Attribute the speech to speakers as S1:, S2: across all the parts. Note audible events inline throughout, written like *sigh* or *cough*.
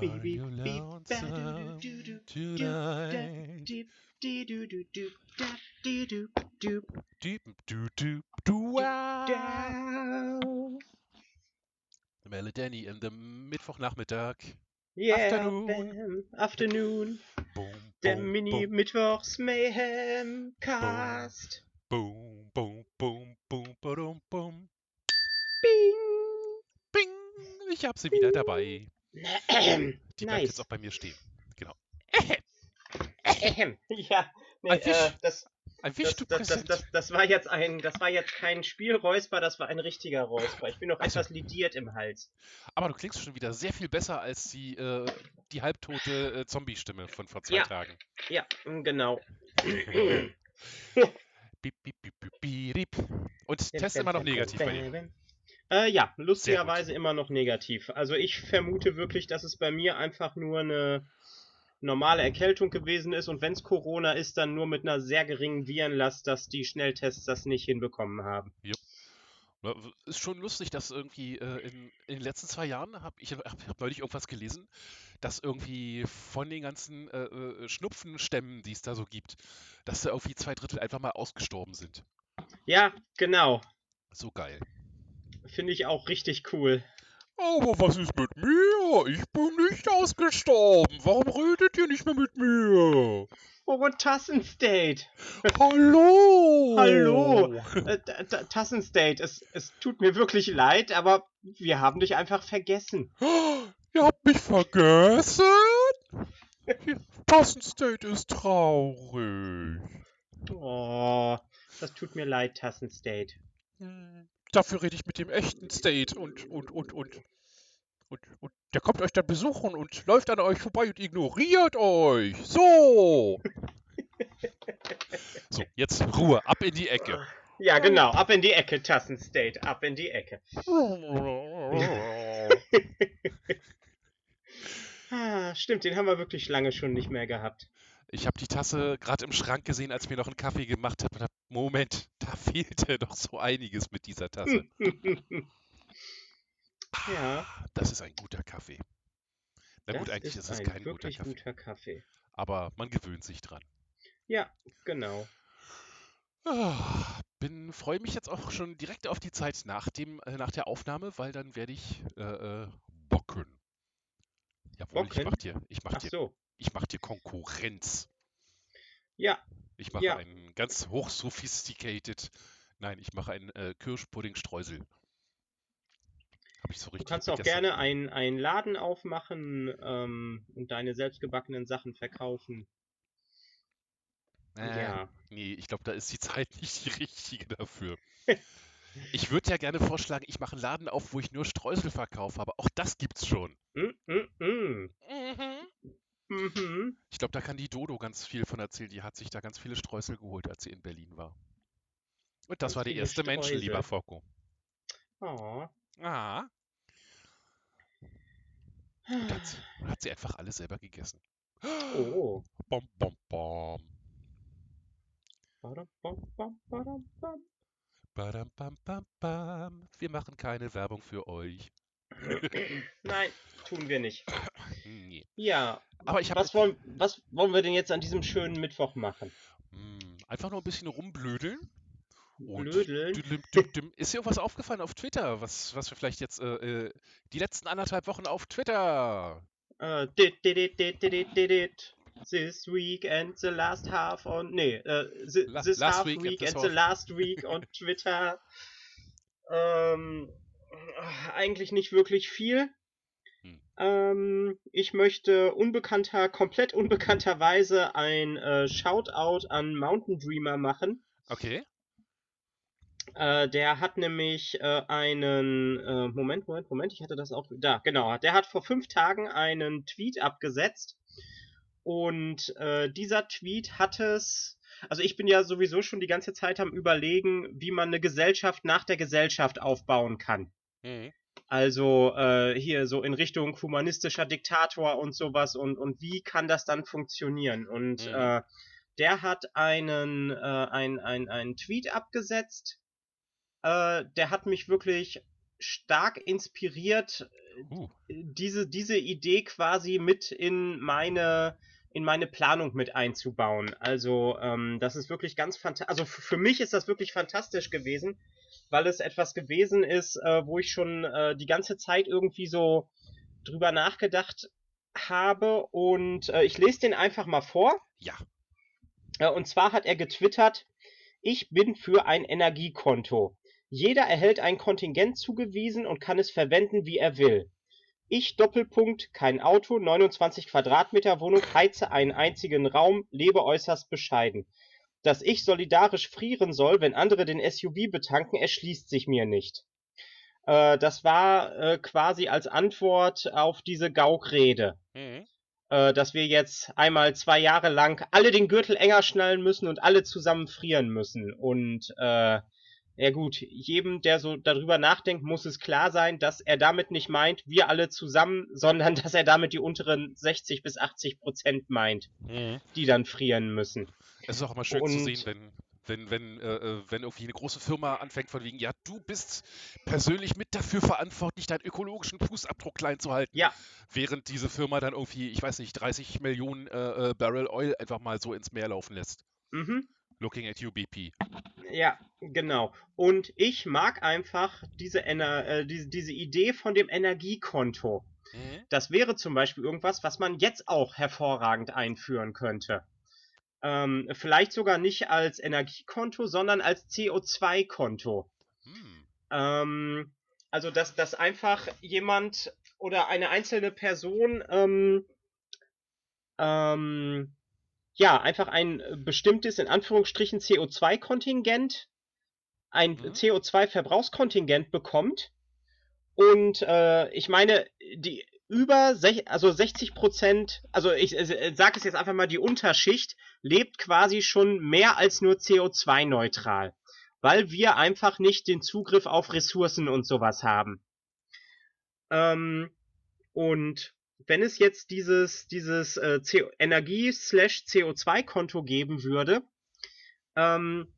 S1: Are you lonesome tonight? Ah. Melanie in the Mittwochnachmittag.
S2: Yeah,
S1: Afternoon.
S2: afternoon.
S1: Boom,
S2: Der
S1: boom,
S2: Mini-Mittwochs Mayhem Cast.
S1: boom, boom, boom, boom, boom, boom.
S2: Bing.
S1: Bing, ich hab sie wieder dabei. Die bleibt jetzt
S2: nice.
S1: auch bei mir stehen. Genau.
S2: Ahem. *laughs* Ja, nee,
S1: Ein Fisch.
S2: äh, das,
S1: Ein
S2: das,
S1: Fisch, du
S2: das, das, das, das war jetzt ein, das war jetzt kein Spielräusper, das war ein richtiger Räusper. Ich bin noch
S1: Ach so.
S2: etwas lidiert im Hals.
S1: Aber du klingst schon wieder sehr viel besser als die, äh, die halbtote äh, Zombie-Stimme von vor zwei
S2: Ja.
S1: Tagen.
S2: Ja, mm, genau.
S1: Bip, bip, bip, bip, bip. Und Test immer noch negativ bei dir.
S2: Äh, ja, lustigerweise immer noch negativ. Also ich vermute wirklich, dass es bei mir einfach nur eine normale Erkältung gewesen ist und wenn es Corona ist, dann nur mit einer sehr geringen Virenlast, dass die Schnelltests das nicht hinbekommen haben.
S1: W- Ist schon lustig, dass irgendwie äh, in, in den letzten zwei Jahren habe ich hab, hab neulich irgendwas gelesen, dass irgendwie von den ganzen äh, äh, Schnupfenstämmen, die es da so gibt, dass da irgendwie zwei Drittel einfach mal ausgestorben sind.
S2: Ja, genau.
S1: So geil.
S2: Finde ich auch richtig cool.
S1: Aber was ist mit mir? Ich bin nicht ausgestorben. Warum redet ihr nicht mehr mit mir?
S2: Oh, Tassenstate.
S1: Hallo!
S2: Hallo. Äh, Ta- Ta- Tassenstate, es, es tut mir wirklich leid, aber wir haben dich einfach vergessen. *gasps*
S1: Ihr habt mich vergessen? Tassen State ist traurig.
S2: Oh, das tut mir leid, Tassenstate.
S1: Hm, Dafür rede ich mit dem echten State und, und, und, und, und, und der kommt euch dann besuchen und läuft an euch vorbei und ignoriert euch. So. *laughs* So, jetzt Ruhe, ab in die Ecke.
S2: Ja, genau, ab in die Ecke, Tassenstate, ab in die Ecke. *laughs* Ah, stimmt, den haben wir wirklich lange schon nicht mehr gehabt.
S1: Ich habe die Tasse gerade im Schrank gesehen, als ich mir noch einen Kaffee gemacht habe. und Moment, *laughs* da fehlte doch so einiges mit dieser Tasse. *laughs*
S2: ja,
S1: Ah, Das ist ein guter Kaffee. Na gut,
S2: das
S1: eigentlich ist, es
S2: ein
S1: kein guter Kaffee,
S2: guter Kaffee.
S1: aber man gewöhnt sich dran.
S2: Ja, genau.
S1: Ah, bin, freue mich jetzt auch schon direkt auf die Zeit nach dem, äh, nach der Aufnahme, weil dann werde ich äh, äh, bocken. Jawohl, ich
S2: Bocken?
S1: mach dir, ich mach
S2: Ach
S1: dir,
S2: so.
S1: Ich mach dir Konkurrenz.
S2: Ja,
S1: Ich mache
S2: Ja.
S1: einen ganz hoch sophisticated, nein, ich mache einen äh, Kirschpudding-Streusel. Habe ich so
S2: du
S1: richtig
S2: kannst auch gerne einen, einen Laden aufmachen ähm, und deine selbstgebackenen Sachen verkaufen.
S1: Äh,
S2: Ja.
S1: Nee, ich glaube, da ist die Zeit *laughs* nicht die richtige dafür. *laughs* Ich würde ja gerne vorschlagen, ich mache einen Laden auf, wo ich nur Streusel verkaufe, aber auch das gibt's schon.
S2: Mm, mm, mm.
S1: Mhm.
S2: Mhm.
S1: Ich glaube, da kann die Dodo ganz viel von erzählen. Die hat sich da ganz viele Streusel geholt, als sie in Berlin war. Und das
S2: Ganz
S1: war der
S2: viele
S1: erste
S2: Streusel.
S1: lieber Foko.
S2: Oh.
S1: Ah. Und hat sie, *sighs* hat sie einfach alles selber gegessen.
S2: Oh. *gasps*
S1: Bom, bom, bom.
S2: Badam, bam, bam, badam, bam.
S1: Badam, bam, bam, bam. Wir machen keine Werbung für euch.
S2: Nein, tun wir nicht.
S1: Hm, nee.
S2: Ja,
S1: aber ich
S2: was, wollen, was wollen wir denn jetzt an diesem schönen Mittwoch machen?
S1: Hm, einfach nur ein bisschen rumblödeln. Oh,
S2: Blödeln.
S1: Ist dir irgendwas aufgefallen auf Twitter, was, was wir vielleicht jetzt äh, äh die letzten anderthalb Wochen auf Twitter?
S2: Äh, dit, dit, dit, dit, dit, dit. This week and the last half on. Nee, äh, this
S1: last
S2: half
S1: week, and
S2: the last week on *laughs* Twitter. ähm, eigentlich nicht wirklich viel.
S1: Hm.
S2: Ähm, ich möchte unbekannter, komplett unbekannterweise ein äh, Shoutout an Mountain Dreamer machen.
S1: Okay.
S2: Äh, der hat nämlich äh, einen, äh, Moment, Moment, Moment, ich hatte das auch, da, genau, der hat vor fünf Tagen einen Tweet abgesetzt und äh, dieser Tweet hat es, also ich bin ja sowieso schon die ganze Zeit am überlegen, wie man eine Gesellschaft nach der Gesellschaft aufbauen kann.
S1: Mhm.
S2: Also äh, hier so in Richtung humanistischer Diktator und sowas und, und wie kann das dann funktionieren? Und
S1: Mhm.
S2: äh, der hat einen, äh, ein, ein, einen Tweet abgesetzt. Äh, der hat mich wirklich stark inspiriert,
S1: Uh,
S2: diese, diese Idee quasi mit in meine, in meine Planung mit einzubauen. Also, ähm, das ist wirklich ganz fantastisch. Also für mich ist das wirklich fantastisch gewesen, weil es etwas gewesen ist, äh, wo ich schon äh, die ganze Zeit irgendwie so drüber nachgedacht habe. Und äh, ich lese den einfach mal vor.
S1: ja.
S2: Äh, Und zwar hat er getwittert, ich bin für ein Energiekonto. Jeder erhält ein Kontingent zugewiesen und kann es verwenden, wie er will. Ich Doppelpunkt, kein Auto, 29 Quadratmeter Wohnung, heize einen einzigen Raum, lebe äußerst bescheiden. Dass ich solidarisch frieren soll, wenn andere den SUV betanken, erschließt sich mir nicht. Äh, das war äh, quasi als Antwort auf diese Gaukrede
S1: Mhm.
S2: äh, dass wir jetzt einmal zwei Jahre lang alle den Gürtel enger schnallen müssen und alle zusammen frieren müssen. Und äh, ja gut, jedem, der so darüber nachdenkt, muss es klar sein, dass er damit nicht meint, wir alle zusammen, *laughs* sondern dass er damit die unteren 60 bis 80 Prozent meint,
S1: Mhm.
S2: die dann frieren müssen.
S1: Es ist auch immer schön zu
S2: Und-
S1: sehen, wenn, wenn, wenn, äh, äh, wenn irgendwie eine große Firma anfängt von wegen, ja, du bist persönlich mit dafür verantwortlich, deinen ökologischen Fußabdruck klein zu halten.
S2: Ja.
S1: Während diese Firma dann irgendwie, ich weiß nicht, 30 Millionen äh, äh, Barrel Oil einfach mal so ins Meer laufen lässt.
S2: Mhm.
S1: Looking at you, BP.
S2: Ja, genau. Und ich mag einfach diese, Ener äh, diese, diese Idee von dem Energiekonto.
S1: Mhm.
S2: Das wäre zum Beispiel irgendwas, was man jetzt auch hervorragend einführen könnte. Ähm, vielleicht sogar nicht als Energiekonto, sondern als CO2-Konto.
S1: Hm.
S2: Ähm, also, dass, dass einfach jemand oder eine einzelne Person ähm, ähm, ja, einfach ein äh, bestimmtes, in Anführungsstrichen, CO2-Kontingent, ein
S1: Mhm.
S2: CO2-Verbrauchskontingent bekommt. Und äh, ich meine, die über sech, also 60 Prozent, also ich äh, sage es jetzt einfach mal, die Unterschicht lebt quasi schon mehr als nur CO2-neutral, weil wir einfach nicht den Zugriff auf Ressourcen und sowas haben. Ähm, und wenn es jetzt dieses, dieses äh, CO Energie-CO2-Konto geben würde, ähm,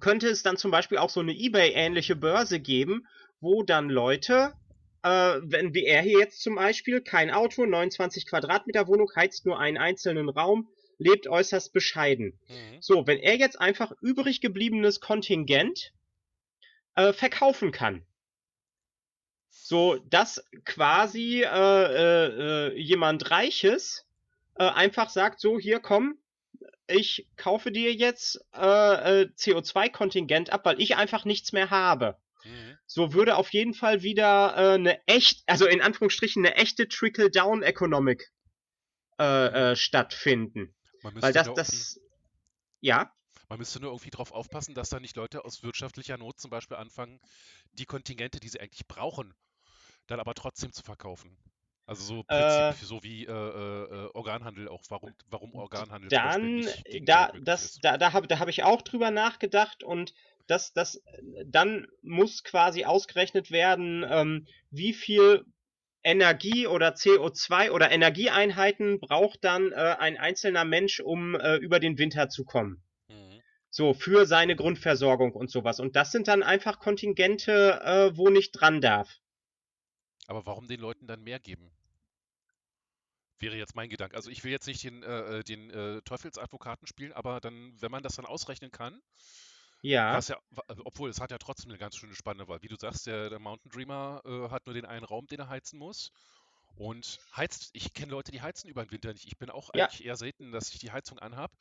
S2: könnte es dann zum Beispiel auch so eine eBay-ähnliche Börse geben, wo dann Leute, äh, wenn wie er hier jetzt zum Beispiel, kein Auto, 29 Quadratmeter Wohnung, heizt nur einen einzelnen Raum, lebt äußerst bescheiden.
S1: Mhm.
S2: So, wenn er jetzt einfach übrig gebliebenes Kontingent äh, verkaufen kann. So, dass quasi äh, äh, äh, jemand Reiches äh, einfach sagt, so, hier komm, ich kaufe dir jetzt äh, äh, CO2-Kontingent ab, weil ich einfach nichts mehr habe.
S1: Mhm.
S2: So würde auf jeden Fall wieder eine echt, also in Anführungsstrichen eine echte Trickle-Down-Economic stattfinden. Weil das, das, ja,
S1: Man müsste nur irgendwie darauf aufpassen, dass da nicht Leute aus wirtschaftlicher Not zum Beispiel anfangen, die Kontingente, die sie eigentlich brauchen, dann aber trotzdem zu verkaufen. Also so
S2: Äh,
S1: Prinzip, so wie äh, äh, äh, Organhandel auch. Warum, warum Organhandel
S2: dann,
S1: gegenüber
S2: da, das, da, da habe da hab ich auch drüber nachgedacht und das, das, dann muss quasi ausgerechnet werden, ähm, wie viel Energie oder CO2 oder Energieeinheiten braucht dann äh, ein einzelner Mensch, um äh, über den Winter zu kommen.
S1: Mhm.
S2: So, für seine Grundversorgung und sowas. Und das sind dann einfach Kontingente, äh, wo nicht dran darf.
S1: Aber warum den Leuten dann mehr geben? Wäre jetzt mein Gedanke. Also ich will jetzt nicht den, äh, äh, den äh, Teufelsadvokaten spielen, aber dann, wenn man das dann ausrechnen kann,
S2: Ja,
S1: ja, also obwohl es hat ja trotzdem eine ganz schöne Spanne, weil wie du sagst, der, der Mountain Dreamer äh, hat nur den einen Raum, den er heizen muss. Und heizt, ich kenne Leute, die heizen über den Winter nicht. Ich bin auch
S2: Ja.
S1: eigentlich eher selten, dass ich die Heizung anhab.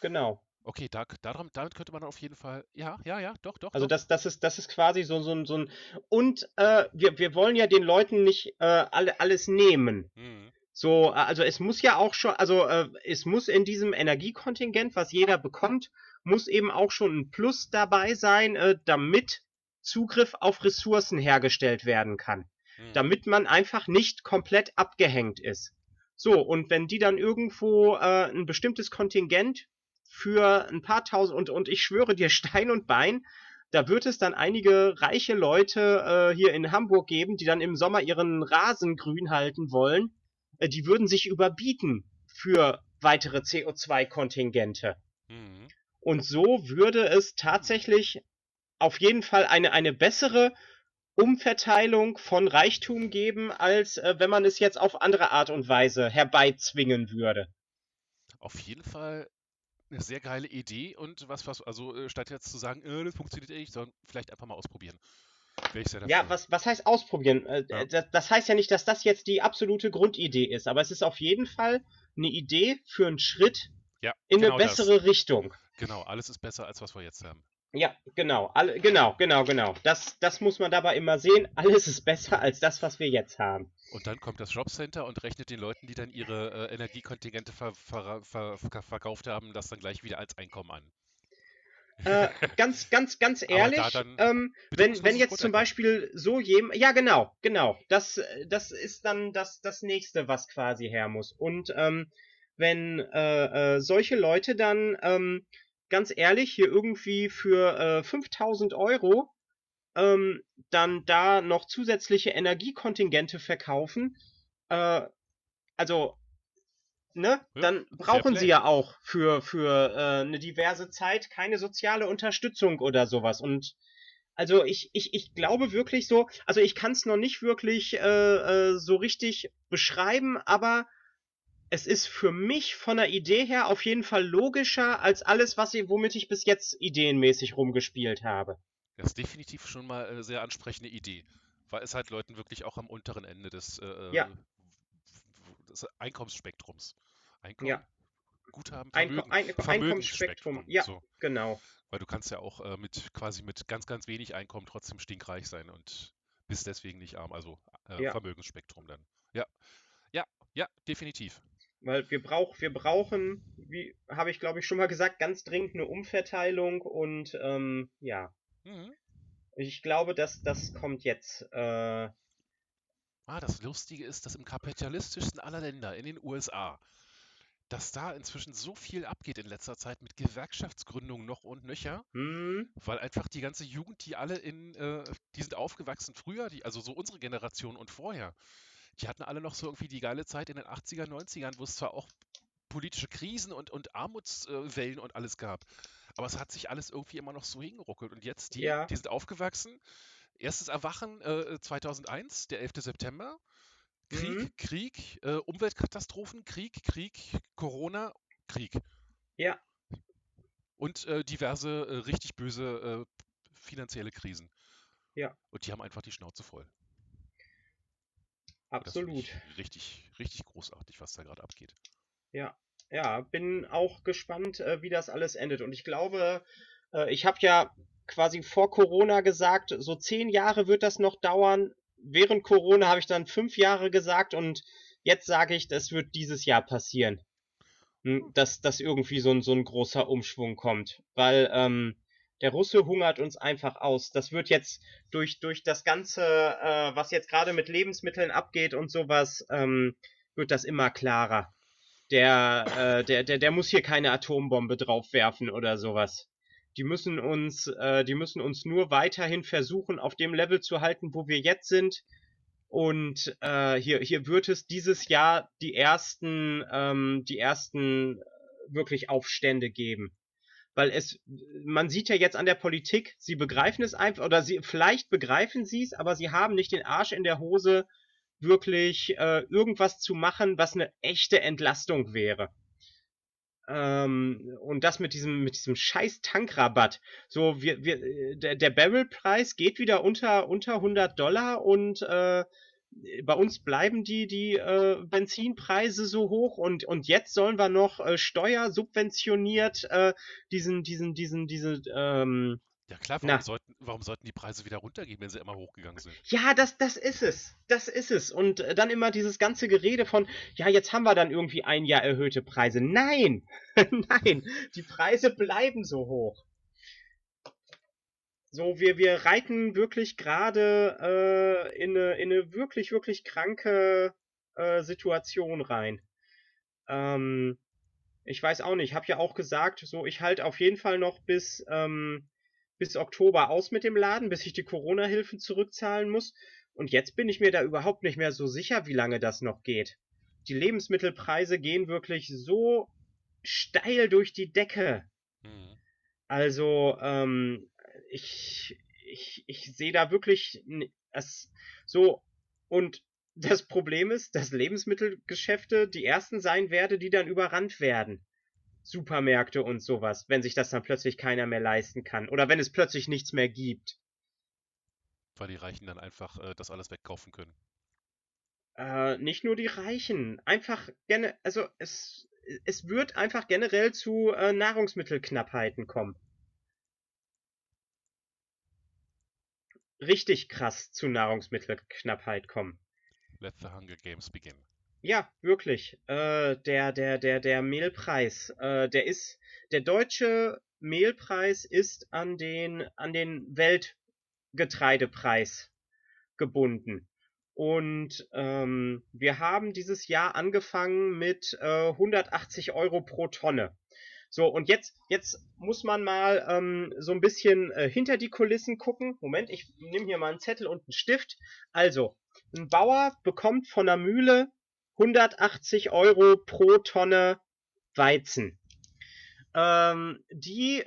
S2: genau.
S1: Okay, da, darum, damit könnte man auf jeden Fall. Ja, ja, ja, doch, doch,
S2: Also
S1: doch.
S2: das, das ist, das ist quasi so, so, ein- so ein. Und äh, wir, wir wollen ja den Leuten nicht äh, alle, alles nehmen.
S1: Mhm.
S2: So, äh, also es muss ja auch schon, also äh, es muss in diesem Energiekontingent, was jeder bekommt, muss eben auch schon ein Plus dabei sein, äh, damit Zugriff auf Ressourcen hergestellt werden kann.
S1: Mhm.
S2: Damit man einfach nicht komplett abgehängt ist. So, und wenn die dann irgendwo äh, ein bestimmtes Kontingent für ein paar tausend, und, und ich schwöre dir *laughs* Stein und Bein, da wird es dann einige reiche Leute äh, hier in Hamburg geben, die dann im Sommer ihren Rasen grün halten wollen. Äh, die würden sich überbieten für weitere CO2-Kontingente.
S1: Mhm.
S2: Und so würde es tatsächlich auf jeden Fall eine, eine bessere Umverteilung von Reichtum geben, als äh, wenn man es jetzt auf andere Art und Weise herbeizwingen würde.
S1: Auf jeden Fall eine sehr geile Idee und was, was also äh, statt jetzt zu sagen, äh, das funktioniert nicht, sondern vielleicht einfach mal ausprobieren.
S2: Ja, was, was heißt ausprobieren? Äh, ja. Das, das heißt ja nicht, dass das jetzt die absolute Grundidee ist, aber es ist auf jeden Fall eine Idee für einen Schritt
S1: ja,
S2: in genau eine bessere das. Richtung.
S1: Genau, alles ist besser, als was wir jetzt haben.
S2: Ja, genau, alle, genau, genau, genau. Das, das muss man dabei immer sehen. Alles ist besser als das, was wir jetzt haben.
S1: Und dann kommt das Jobcenter und rechnet den Leuten, die dann ihre äh, Energiekontingente ver ver ver verkauft haben, das dann gleich wieder als Einkommen an.
S2: Äh, ganz, ganz, ganz *laughs* ehrlich, ähm, wenn, wenn jetzt zum Beispiel so jemand, ja genau, genau, das, das ist dann das, das nächste, was quasi her muss. Und ähm, wenn äh, äh, solche Leute dann ähm, ganz ehrlich, hier irgendwie für äh, 5000 Euro ähm, dann da noch zusätzliche Energiekontingente verkaufen, äh, also, ne, ja, dann brauchen sie ja auch für, für äh, eine diverse Zeit keine soziale Unterstützung oder sowas. Und also ich, ich, ich glaube wirklich so, also ich kann es noch nicht wirklich äh, äh, so richtig beschreiben, aber es ist für mich von der Idee her auf jeden Fall logischer als alles, was ich, womit ich bis jetzt ideenmäßig rumgespielt habe.
S1: Das ist definitiv schon mal eine sehr ansprechende Idee, weil es halt Leuten wirklich auch am unteren Ende des, äh,
S2: ja.
S1: des Einkommensspektrums. Einkommen,
S2: ja.
S1: Guthaben,
S2: Vermögen, Ein Einkommensspektrum, ja, so. genau.
S1: Weil du kannst ja auch äh, mit quasi mit ganz, ganz wenig Einkommen trotzdem stinkreich sein und bist deswegen nicht arm, also äh, ja. Vermögensspektrum dann. Ja, ja, ja, definitiv.
S2: Weil wir, brauch, wir brauchen, wie habe ich glaube ich schon mal gesagt, ganz dringend eine Umverteilung und ähm, ja. Mhm. Ich glaube, dass das kommt jetzt. Äh...
S1: Ah, das Lustige ist, dass im kapitalistischsten aller Länder, in den USA, dass da inzwischen so viel abgeht in letzter Zeit mit Gewerkschaftsgründungen noch und nöcher,
S2: mhm.
S1: weil einfach die ganze Jugend, die alle in, äh, die sind aufgewachsen früher, die, also so unsere Generation und vorher, die hatten alle noch so irgendwie die geile Zeit in den 80er, 90ern, wo es zwar auch politische Krisen und, und Armutswellen und alles gab, aber es hat sich alles irgendwie immer noch so hingeruckelt. Und jetzt, die,
S2: ja.
S1: die sind aufgewachsen. Erstes Erwachen äh, 2001, der 11. September. Krieg, mhm. Krieg, äh, Umweltkatastrophen, Krieg, Krieg, Corona, Krieg.
S2: Ja.
S1: Und äh, diverse äh, richtig böse äh, finanzielle Krisen.
S2: Ja.
S1: Und die haben einfach die Schnauze voll.
S2: Absolut.
S1: richtig, richtig großartig, was da gerade abgeht.
S2: Ja, ja, bin auch gespannt, äh, wie das alles endet. Und ich glaube, äh, ich habe ja quasi vor Corona gesagt, so zehn Jahre wird das noch dauern. Während Corona habe ich dann fünf Jahre gesagt und jetzt sage ich, das wird dieses Jahr passieren. Hm, dass, dass irgendwie so ein, so ein großer Umschwung kommt. Weil ähm, der Russe hungert uns einfach aus. Das wird jetzt durch, durch das Ganze, äh, was jetzt gerade mit Lebensmitteln abgeht und sowas, ähm, wird das immer klarer. Der, äh, der, der, der muss hier keine Atombombe draufwerfen oder sowas. Die müssen uns, äh, die müssen uns nur weiterhin versuchen, auf dem Level zu halten, wo wir jetzt sind. Und äh, hier, hier wird es dieses Jahr die ersten, ähm, die ersten wirklich Aufstände geben weil es, man sieht ja jetzt an der Politik, sie begreifen es einfach, oder sie, vielleicht begreifen sie es, aber sie haben nicht den Arsch in der Hose, wirklich äh, irgendwas zu machen, was eine echte Entlastung wäre. Ähm, und das mit diesem, mit diesem scheiß Tankrabatt. So, wir, wir, der, der Barrelpreis geht wieder unter, unter 100 Dollar und äh, bei uns bleiben die, die äh, Benzinpreise so hoch und, und jetzt sollen wir noch äh, steuersubventioniert äh, diesen, diesen, diesen, diese, ähm,
S1: ja klar, warum sollten, warum sollten die Preise wieder runtergehen, wenn sie immer hochgegangen sind?
S2: Ja, das, das ist es. Das ist es. Und äh, dann immer dieses ganze Gerede von, ja, jetzt haben wir dann irgendwie ein Jahr erhöhte Preise. Nein! *laughs* Nein! Die Preise bleiben so hoch. So, wir, wir reiten wirklich gerade äh, in, eine, in eine wirklich, wirklich kranke äh, Situation rein. Ähm, ich weiß auch nicht, ich habe ja auch gesagt, so, ich halte auf jeden Fall noch bis, ähm, bis Oktober aus mit dem Laden, bis ich die Corona-Hilfen zurückzahlen muss. Und jetzt bin ich mir da überhaupt nicht mehr so sicher, wie lange das noch geht. Die Lebensmittelpreise gehen wirklich so steil durch die Decke. Mhm. Also, ähm, ich, ich, ich sehe da wirklich Es, so, und das Problem ist, dass Lebensmittelgeschäfte die ersten sein werden, die dann überrannt werden. Supermärkte und sowas, wenn sich das dann plötzlich keiner mehr leisten kann. Oder wenn es plötzlich nichts mehr gibt.
S1: Weil die Reichen dann einfach äh, das alles wegkaufen können.
S2: Äh, nicht nur die Reichen. Einfach gerne, also es, es wird einfach generell zu äh, Nahrungsmittelknappheiten kommen. Richtig krass zu Nahrungsmittelknappheit kommen.
S1: Let the Hunger Games begin.
S2: Ja, wirklich. Äh, der, der, der, der Mehlpreis, äh, der ist, der deutsche Mehlpreis ist an den, an den Weltgetreidepreis gebunden. Und ähm, wir haben dieses Jahr angefangen mit äh, 180 Euro pro Tonne. So, und jetzt, jetzt muss man mal ähm, so ein bisschen äh, hinter die Kulissen gucken. Moment, ich nehme hier mal einen Zettel und einen Stift. Also, ein Bauer bekommt von der Mühle 180 Euro pro Tonne Weizen. Ähm, die,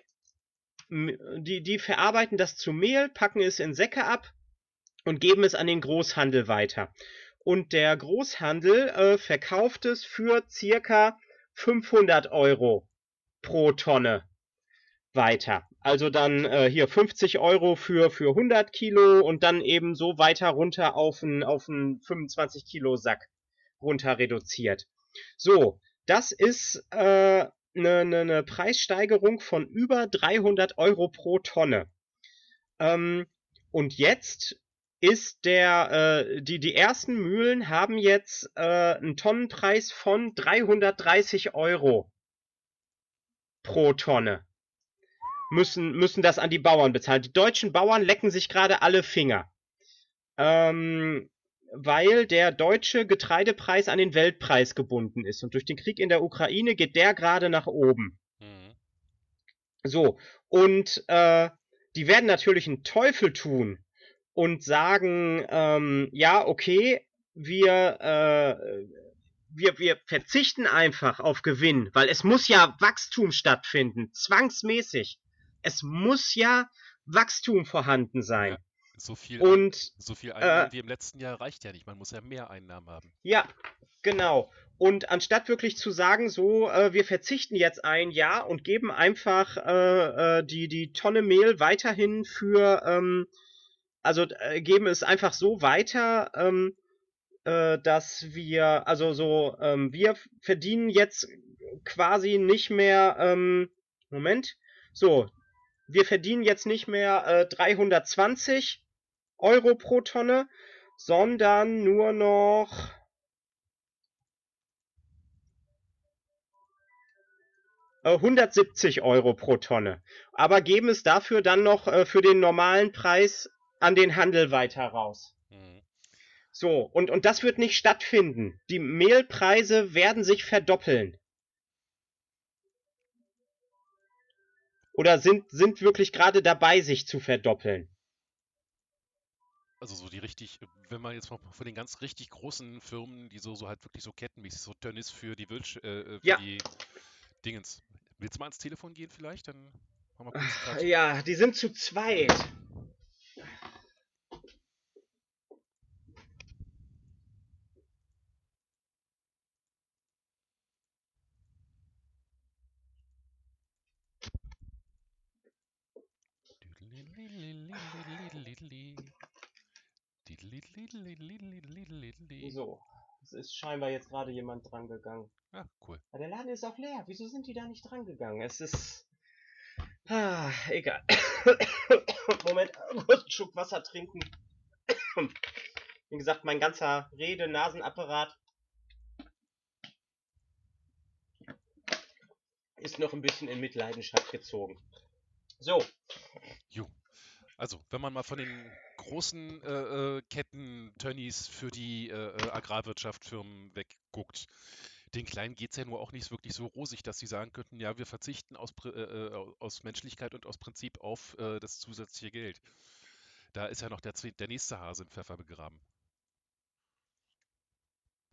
S2: die, die verarbeiten das zu Mehl, packen es in Säcke ab und geben es an den Großhandel weiter. Und der Großhandel äh, verkauft es für circa 500 Euro pro Tonne weiter. Also dann äh, hier 50 Euro für, für 100 Kilo und dann eben so weiter runter auf einen auf 25 Kilo Sack runter reduziert. So, das ist eine äh, ne, ne, ne Preissteigerung von über 300 Euro pro Tonne. Ähm, und jetzt ist der, äh, die, die ersten Mühlen haben jetzt äh, einen Tonnenpreis von 330 Euro pro Tonne. Müssen, müssen das an die Bauern bezahlen. Die deutschen Bauern lecken sich gerade alle Finger. Ähm, weil der deutsche Getreidepreis an den Weltpreis gebunden ist. Und durch den Krieg in der Ukraine geht der gerade nach oben. Mhm. So, und äh, die werden natürlich einen Teufel tun, und sagen, ähm, ja, okay, wir, äh, wir, wir verzichten einfach auf Gewinn, weil es muss ja Wachstum stattfinden, zwangsmäßig. Es muss ja Wachstum vorhanden sein. Ja,
S1: so viel,
S2: und,
S1: so viel Einnahmen äh, wie im letzten Jahr reicht ja nicht. Man muss ja mehr Einnahmen haben.
S2: Ja, genau. Und anstatt wirklich zu sagen, so, äh, wir verzichten jetzt ein Jahr und geben einfach äh, äh die, die Tonne Mehl weiterhin für ähm, also äh, geben es einfach so weiter, ähm, äh, dass wir, also so, ähm, wir verdienen jetzt quasi nicht mehr, ähm, Moment, so, wir verdienen jetzt nicht mehr äh, 320 Euro pro Tonne, sondern nur noch 170 äh, Euro pro Tonne. Aber geben es dafür dann noch äh, für den normalen Preis an den Handel weiter raus. Mhm. So, und, und das wird nicht stattfinden. Die Mehlpreise werden sich verdoppeln. Oder sind, sind wirklich gerade dabei, sich zu verdoppeln.
S1: Also so die richtig, wenn man jetzt mal von den ganz richtig großen Firmen, die so, so halt wirklich so kettenmäßig, so Tönnies für die Wildsch, äh, äh, für
S2: ja.
S1: die Dingens. Willst du mal ans Telefon gehen vielleicht? Dann
S2: haben wir kurz Ja, die sind zu zweit. So, es ist scheinbar jetzt gerade jemand drangegangen.
S1: Ja, cool.
S2: Aber der Laden ist auch leer. Wieso sind die da nicht drangegangen? Es ist. Ah, egal. Moment, kurz einen Schluck Wasser trinken. Wie gesagt, mein ganzer Rede-Nasenapparat ist noch ein bisschen in Mitleidenschaft gezogen. So.
S1: Also, wenn man mal von den großen äh, äh, Ketten, Tönnies für die äh, äh Agrarwirtschaftfirmen wegguckt, den Kleinen geht es ja nur auch nicht wirklich so rosig, dass sie sagen könnten, ja, wir verzichten aus, äh, äh, aus Menschlichkeit und aus Prinzip auf das zusätzliche Geld. Da ist ja noch der, der nächste Hase im Pfeffer begraben.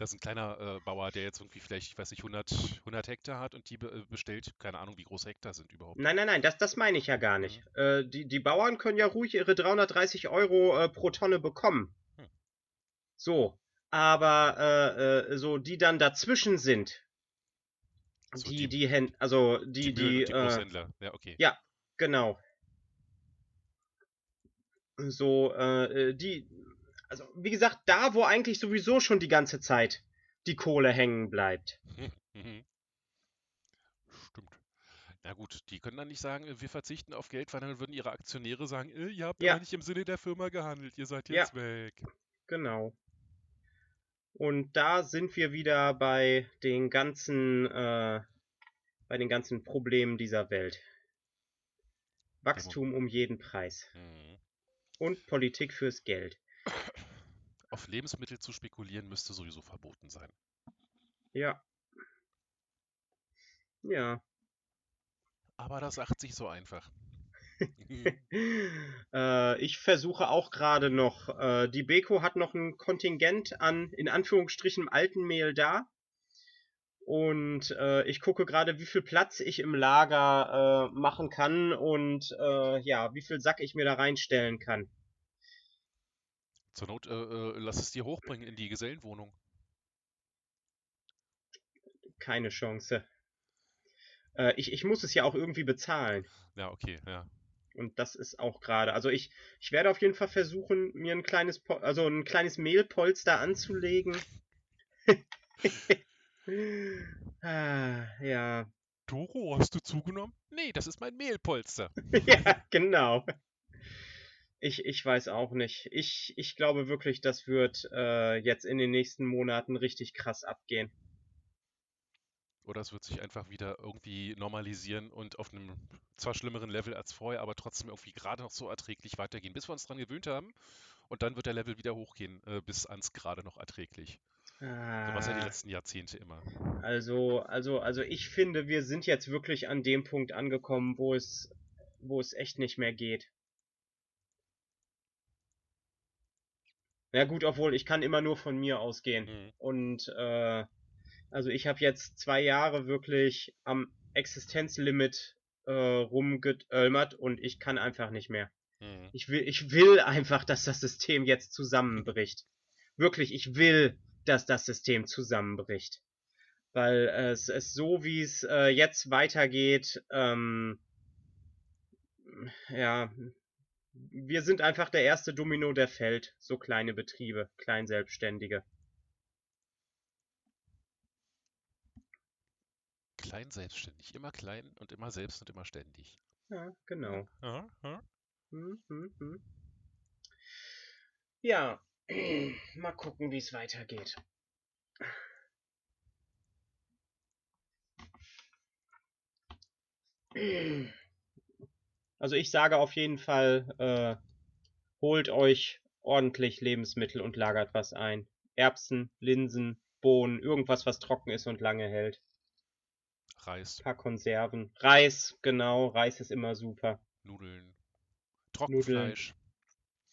S1: Dass ein kleiner äh, Bauer, der jetzt irgendwie vielleicht, ich weiß nicht, 100, 100 Hektar hat und die be äh, bestellt, keine Ahnung, wie groß Hektar sind überhaupt.
S2: Nein, nein, nein, das, das meine ich ja gar nicht. Äh, die, die Bauern können ja ruhig ihre 330 Euro äh, pro Tonne bekommen.
S1: Hm.
S2: So, aber äh, äh, so die dann dazwischen sind,
S1: So,
S2: die,
S1: die-
S2: die, also die, die,
S1: die
S2: äh,
S1: Großhändler. Ja, okay.
S2: ja, genau. So, äh, die, also wie gesagt, da, wo eigentlich sowieso schon die ganze Zeit die Kohle hängen bleibt. *laughs*
S1: Stimmt. Na gut, die können dann nicht sagen, äh, wir verzichten auf Geld, weil dann würden ihre Aktionäre sagen, äh, ihr habt
S2: Ja.
S1: nicht im Sinne der Firma gehandelt, ihr seid
S2: Ja.
S1: jetzt weg.
S2: Genau. Und da sind wir wieder bei den ganzen, äh, bei den ganzen Problemen dieser Welt. Wachstum um jeden Preis.
S1: Mhm.
S2: Und Politik fürs Geld.
S1: Auf Lebensmittel zu spekulieren müsste sowieso verboten sein.
S2: Ja. Ja.
S1: Aber das sagt sich so einfach. *laughs*
S2: äh, ich versuche auch gerade noch, äh, die Beko hat noch ein Kontingent an, in Anführungsstrichen, alten Mehl da. Und äh, ich gucke gerade, wie viel Platz ich im Lager äh, machen kann und äh, ja, wie viel Sack ich mir da reinstellen kann.
S1: Zur Not, äh, äh, lass es dir hochbringen in die Gesellenwohnung.
S2: Keine Chance. Äh, ich, ich muss es ja auch irgendwie bezahlen.
S1: Ja, okay, ja.
S2: Und das ist auch gerade. Also ich, ich werde auf jeden Fall versuchen, mir ein kleines, Po- also ein kleines Mehlpolster anzulegen. *laughs* ah, ja.
S1: Doro, hast du zugenommen? Nee, das ist mein Mehlpolster. *laughs*
S2: ja, genau. Ich, ich weiß auch nicht. Ich, ich glaube wirklich, das wird äh, jetzt in den nächsten Monaten richtig krass abgehen.
S1: Oder es wird sich einfach wieder irgendwie normalisieren und auf einem zwar schlimmeren Level als vorher, aber trotzdem irgendwie gerade noch so erträglich weitergehen, bis wir uns dran gewöhnt haben. Und dann wird der Level wieder hochgehen, äh, bis ans gerade noch erträglich. So war es ja die
S2: Ah,
S1: letzten Jahrzehnte immer.
S2: also, also, also ich finde, wir sind jetzt wirklich an dem Punkt angekommen, wo es, wo es echt nicht mehr geht. Ja gut, obwohl ich kann immer nur von mir ausgehen.
S1: Mhm.
S2: Und äh, also ich habe jetzt zwei Jahre wirklich am Existenzlimit äh, rumgeölmert und ich kann einfach nicht mehr.
S1: Mhm.
S2: Ich will, ich will einfach, dass das System jetzt zusammenbricht. Wirklich, ich will, dass das System zusammenbricht. Weil es, es so, wie es äh, jetzt weitergeht, ähm, ja, wir sind einfach der erste Domino, der fällt. So kleine Betriebe, Kleinselbstständige.
S1: Klein selbstständig, immer klein und immer selbst und immer ständig.
S2: Ja, genau.
S1: Ja, ja.
S2: Hm, hm, hm. Ja, *clears throat* mal gucken, wie es weitergeht. *clears throat* Also ich sage auf jeden Fall, äh, holt euch ordentlich Lebensmittel und lagert was ein. Erbsen, Linsen, Bohnen, irgendwas, was trocken ist und lange hält.
S1: Reis,
S2: paar Konserven. Reis, genau, Reis ist immer super.
S1: Nudeln, Trockenfleisch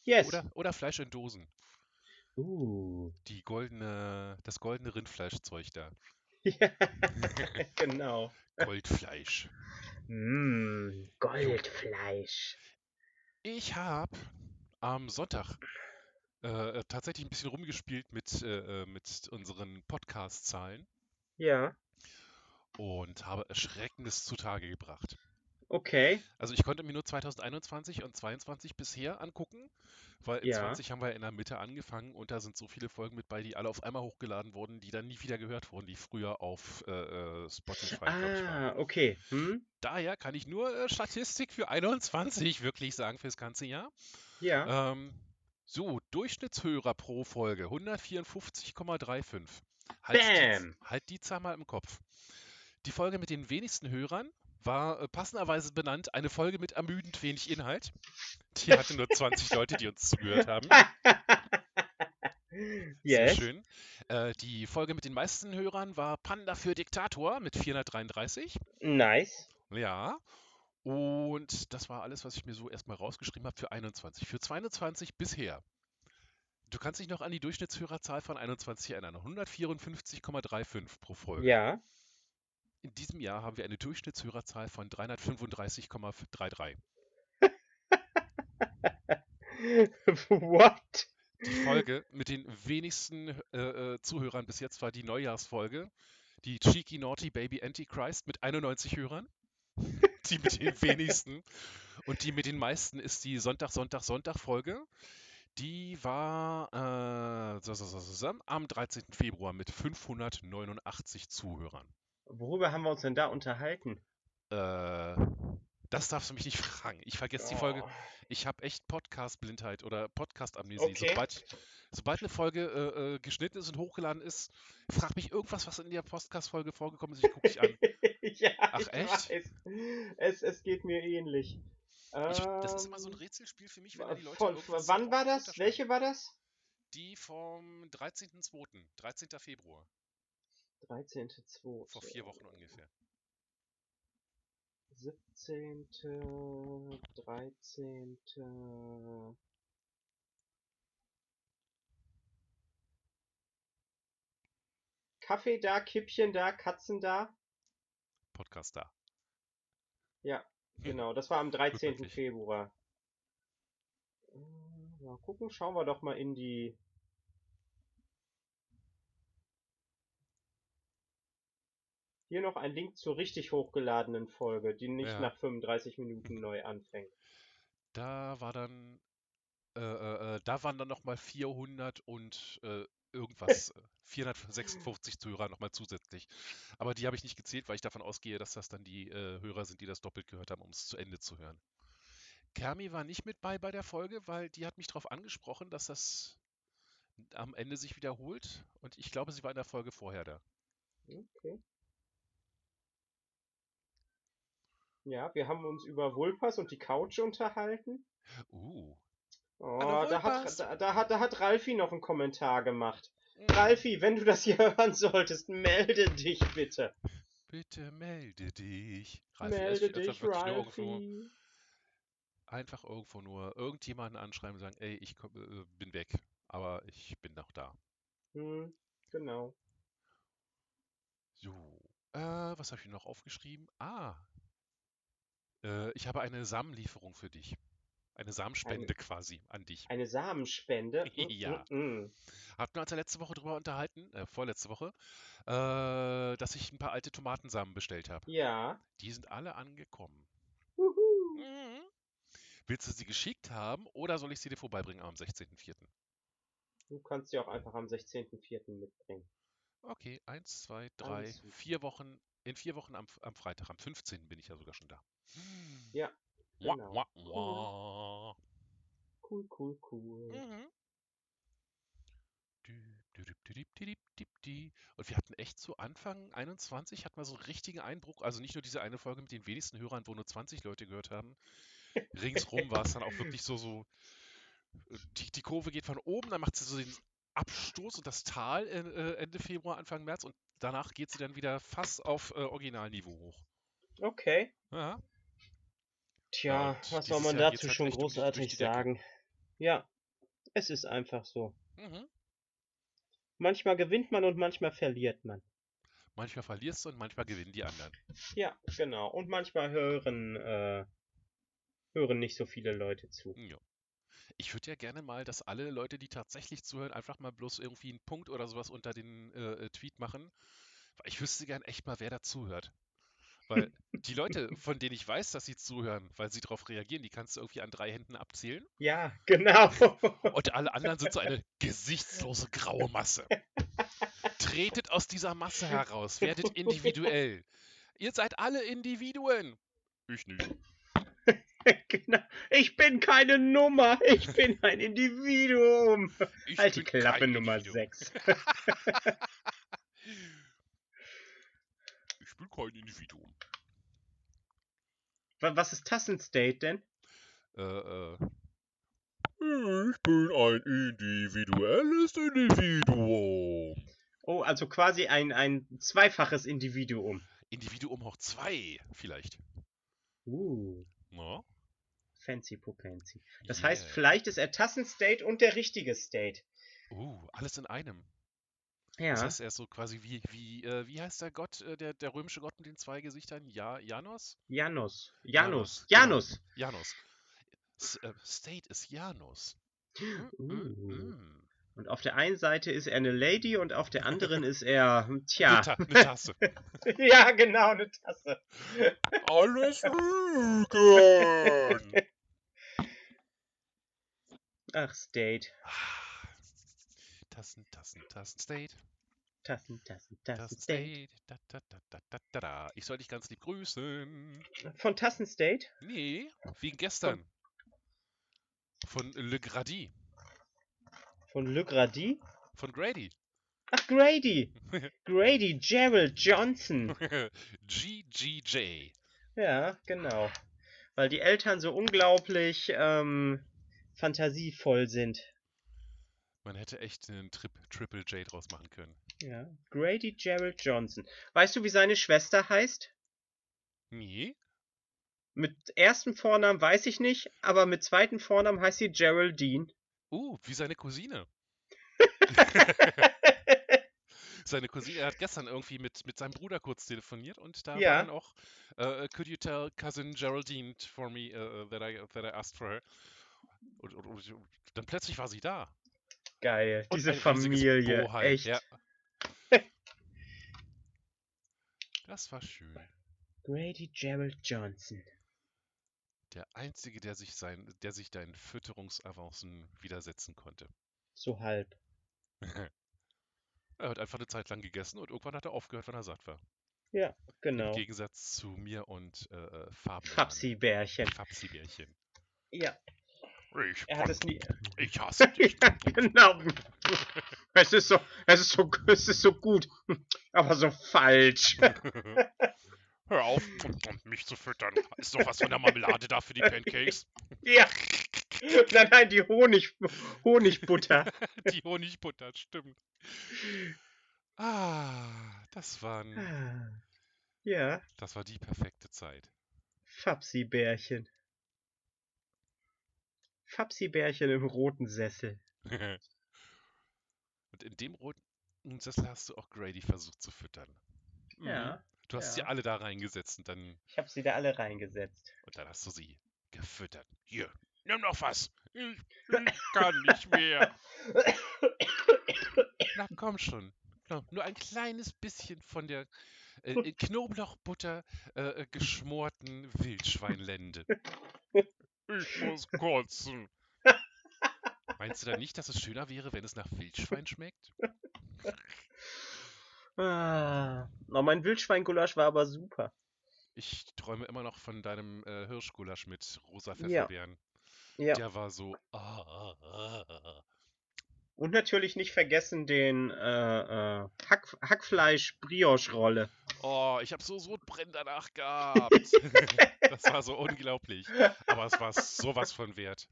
S2: Yes.
S1: oder, oder Fleisch in Dosen.
S2: Uh.
S1: Die goldene, das goldene Rindfleischzeug da. *laughs*
S2: Ja, genau.
S1: Goldfleisch.
S2: Mm, Goldfleisch.
S1: Ich habe am Sonntag äh, tatsächlich ein bisschen rumgespielt mit, äh, äh, mit unseren Podcast-Zahlen
S2: Ja,
S1: und habe Erschreckendes zutage gebracht.
S2: Okay.
S1: Also ich konnte mir nur 2021 und 2022 bisher angucken, weil in
S2: Ja.
S1: 20 haben wir in der Mitte angefangen und da sind so viele Folgen mit bei, die alle auf einmal hochgeladen wurden, die dann nie wieder gehört wurden, die früher auf äh, äh, Spotify.
S2: Ah, okay. Hm?
S1: Daher kann ich nur äh, Statistik für 21 *laughs* wirklich sagen fürs ganze Jahr.
S2: Ja.
S1: Ähm, so, Durchschnittshörer pro Folge 154,35. Halt die,
S2: Bam.
S1: halt die Zahl mal im Kopf. Die Folge mit den wenigsten Hörern war äh, passenderweise benannt eine Folge mit ermüdend wenig Inhalt. Die hatte nur 20 Leute, die uns zugehört haben. *laughs* Sehr
S2: yes.
S1: schön. Äh, die Folge mit den meisten Hörern war Panda für Diktator mit 433.
S2: Nice.
S1: Ja. Und das war alles, was ich mir so erstmal rausgeschrieben habe für 21. Für 22 bisher Du kannst dich noch an die Durchschnittshörerzahl von 21 erinnern. 154,35 pro Folge.
S2: Ja.
S1: In diesem Jahr haben wir eine Durchschnittshörerzahl von 335,33. *laughs*
S2: What?
S1: Die Folge mit den wenigsten äh, äh, Zuhörern bis jetzt war die Neujahrsfolge. Die Cheeky Naughty Baby Antichrist mit 91 Hörern. Die mit den *laughs* wenigsten. Und die mit den meisten ist die Sonntag, Sonntag, Sonntag Folge. Die war äh, am 13. Februar mit 589 Zuhörern.
S2: Worüber haben wir uns denn da unterhalten?
S1: Äh, das darfst du mich nicht *laughs* fragen. Ich vergesse die Folge.
S2: Oh.
S1: Ich habe echt Podcast-Blindheit oder Podcast-Amnesie.
S2: Okay.
S1: Sobald, sobald eine Folge äh, äh, geschnitten ist und hochgeladen ist, frag mich irgendwas, was in der Podcast-Folge vorgekommen ist. Ich gucke dich an. *laughs*
S2: ja,
S1: Ach, echt?
S2: weiß. Es, es geht mir ähnlich.
S1: Ich, das ist immer so ein
S2: Ähm,
S1: Rätselspiel für mich, wenn die Leute
S2: von, wann war das? Welche war das?
S1: Die vom 13.02., 13. Februar,
S2: 13.2.
S1: vor vier Wochen ungefähr.
S2: 17. 13. Kaffee da, Kippchen da, Katzen da.
S1: Podcast da.
S2: Ja, *laughs* genau, das war am 13.
S1: möglich.
S2: Februar. Äh, Mal gucken, schauen wir doch mal in die. Hier noch ein Link zur richtig hochgeladenen Folge, die nicht
S1: Ja.
S2: nach 35 Minuten *laughs* neu anfängt.
S1: Da war dann, äh, äh, äh, da waren dann nochmal 400 und äh, irgendwas, *laughs* äh, 456 Zuhörer nochmal zusätzlich. Aber die habe ich nicht gezählt, weil ich davon ausgehe, dass das dann die äh, Hörer sind, die das doppelt gehört haben, um es zu Ende zu hören. Kermi war nicht mit bei bei der Folge, weil die hat mich darauf angesprochen, dass das am Ende sich wiederholt. Und ich glaube, sie war in der Folge vorher da.
S2: Okay. Ja, wir haben uns über Vulpas und die Couch unterhalten.
S1: Uh.
S2: Oh, da hat, da, da hat, da hat Ralfi noch einen Kommentar gemacht.
S1: Mm.
S2: Ralfi, wenn du das hier *laughs* hören solltest, melde dich bitte.
S1: Bitte melde dich. Ralfi,
S2: Melde dich,
S1: wirklich nur irgendwo,
S2: Ralfi.
S1: einfach irgendwo nur irgendjemanden anschreiben und sagen, ey, ich komm, äh, bin weg, aber ich bin noch da.
S2: Hm, genau.
S1: So, äh, was habe ich noch aufgeschrieben? Ah, äh, ich habe eine Samenlieferung für dich. Eine Samenspende quasi an dich.
S2: Eine Samenspende. *laughs*
S1: Ja.
S2: hm, hm.
S1: Hatten wir uns ja letzte Woche drüber unterhalten, äh, vorletzte Woche, äh, dass ich ein paar alte Tomatensamen bestellt habe.
S2: Ja.
S1: Die sind alle angekommen.
S2: Wuhu.
S1: Mhm. Willst du sie geschickt haben oder soll ich sie dir vorbeibringen am 16.04.?
S2: Du kannst sie auch einfach am 16.04. mitbringen.
S1: Okay, eins, zwei, drei, vier Wochen. In vier Wochen am, am Freitag, am 15. bin ich ja sogar schon da.
S2: Ja, genau.
S1: wah, wah.
S2: Cool, cool, cool.
S1: Mhm. Und wir hatten echt zu Anfang 21, hatten wir so einen richtigen Einbruch. Also nicht nur diese eine Folge mit den wenigsten Hörern, wo nur 20 Leute gehört haben. Ringsrum war es dann auch wirklich so, so die, die Kurve geht von oben, dann macht sie so den Abstoß und das Tal äh, äh, Ende Februar, Anfang März und danach geht sie dann wieder fast auf äh, Originalniveau hoch.
S2: Okay.
S1: Ja,
S2: Tja,
S1: und
S2: was soll man
S1: Jahr
S2: dazu
S1: halt
S2: schon
S1: echt durch- durch
S2: großartig sagen? Ja, es ist einfach so.
S1: mhm.
S2: Manchmal gewinnt man und manchmal verliert man.
S1: manchmal verlierst du und manchmal gewinnen die anderen.
S2: Ja, genau. Und manchmal hören, äh, hören nicht so viele Leute zu.
S1: Ja. Ich würde ja gerne mal, dass alle Leute, die tatsächlich zuhören, einfach mal bloß irgendwie einen Punkt oder sowas unter den äh, äh, Tweet machen. Weil ich wüsste gern echt mal, wer da zuhört. Weil *laughs* die Leute, von denen ich weiß, dass sie zuhören, weil sie darauf reagieren, die kannst du irgendwie an drei Händen abzählen.
S2: Ja, genau.
S1: Und alle anderen sind so eine gesichtslose graue Masse. Tretet aus dieser Masse heraus, werdet individuell. Ihr seid alle Individuen. Ich nicht. *laughs*
S2: genau. Ich bin keine Nummer, ich bin ein Individuum.
S1: Ich
S2: Halt die Klappe Nummer
S1: Individuum.
S2: 6. *laughs*
S1: Ich bin kein Individuum.
S2: Was ist Tassenstate denn?
S1: Äh, äh. Ich bin ein individuelles Individuum.
S2: Oh, also quasi ein, ein zweifaches Individuum.
S1: Individuum hoch 2, vielleicht.
S2: Uh,
S1: Na?
S2: Fancy pupancy. Das heißt,
S1: Yeah.
S2: vielleicht ist er Tassenstate und der richtige State.
S1: Uh, alles in einem. Das
S2: Ja,
S1: heißt, er ist so quasi wie, wie, äh, wie heißt der Gott, äh, der, der römische Gott mit den zwei Gesichtern? Ja?
S2: Janus. Janus.
S1: Janus.
S2: Janus.
S1: Janos. S äh, State ist Janus. Mm, mm,
S2: Uh.
S1: mm.
S2: Und auf der einen Seite ist er eine Lady und auf der anderen *laughs* ist er, hm,
S1: Eine,
S2: tja.
S1: Ta eine Tasse. *laughs*
S2: ja, genau, eine Tasse.
S1: Alles Lügen!
S2: Ach, State. *sighs*
S1: Tassen, Tassen, Tassen, State.
S2: Tassen, Tassen, Tassen, State.
S1: Da, da, da, da, da, da. Ich soll dich ganz lieb grüßen.
S2: Von Tassen State?
S1: Nee, wie gestern. Von Le Grady.
S2: Von Le Grady?
S1: Von Grady.
S2: Ach, Grady. *laughs* Grady Gerald Johnson. *laughs*
S1: GGJ.
S2: Ja, genau. Weil die Eltern so unglaublich ähm, fantasievoll sind.
S1: Man hätte echt einen Trip Triple J draus machen können.
S2: Ja. Grady Gerald Johnson. Weißt du, wie seine Schwester heißt?
S1: Nee?
S2: Mit ersten Vornamen weiß ich nicht, aber mit zweiten Vornamen heißt sie Geraldine.
S1: Uh, wie seine Cousine. *laughs* Seine Cousine, er hat gestern irgendwie mit, mit seinem Bruder kurz telefoniert und da war
S2: Ja.
S1: dann auch, äh, could you tell cousin Geraldine for me uh, that, I, that I asked for her? Und, und, und, und dann plötzlich war sie da.
S2: Geil. Diese Familie. Echt.
S1: Ja. *laughs* Das war schön.
S2: Grady Gerald Johnson.
S1: Der Einzige, der sich, sein, der sich deinen Fütterungsavancen widersetzen konnte.
S2: So halb. *laughs*
S1: Er hat einfach eine Zeit lang gegessen und irgendwann hat er aufgehört, wenn er satt war.
S2: Ja,
S1: Im
S2: genau.
S1: Gegensatz zu mir und äh, äh, Farben.
S2: Fapsi-Bärchen.
S1: Fapsi-Bärchen.
S2: Ja,
S1: Ich,
S2: er hat es nie.
S1: ich hasse *laughs* dich.
S2: genau. Es ist so, es ist so, es ist so gut, aber so falsch. *laughs*
S1: Hör auf, mich zu füttern. Ist doch was von der Marmelade da für die Pancakes?
S2: Ja. Nein, nein, die Honig, Honigbutter. *laughs*
S1: Die Honigbutter, stimmt. Ah, das waren,
S2: Ah. Ja,
S1: das war die perfekte Zeit.
S2: Fapsi-Bärchen. Fapsi-Bärchen im roten Sessel. *laughs*
S1: Und in dem roten Sessel hast du auch Grady versucht zu füttern. Mhm.
S2: Ja,
S1: Du hast sie
S2: ja.
S1: alle da reingesetzt und dann,
S2: ich habe sie da alle reingesetzt.
S1: und dann hast du sie gefüttert. Hier, nimm noch was. Ich, ich kann nicht mehr. Na komm schon. Nur ein kleines bisschen von der äh, in Knoblauchbutter äh, äh, geschmorten Wildschweinlende. *laughs* Ich muss *laughs* kotzen. Meinst du da nicht, dass es schöner wäre, wenn es nach Wildschwein schmeckt? *laughs*
S2: Ah, oh, mein Wildschweingulasch war aber super.
S1: Ich träume immer noch von deinem äh, Hirschgulasch mit rosa
S2: Ja.
S1: Pfefferbeeren.
S2: Ja.
S1: Der war so. Ah, ah, ah, ah.
S2: Und natürlich nicht vergessen den äh, äh, Hack, Hackfleisch-Brioche-Rolle.
S1: Oh, ich habe so Sodbrennen danach gehabt. *laughs* das war so unglaublich. Aber es war sowas von wert.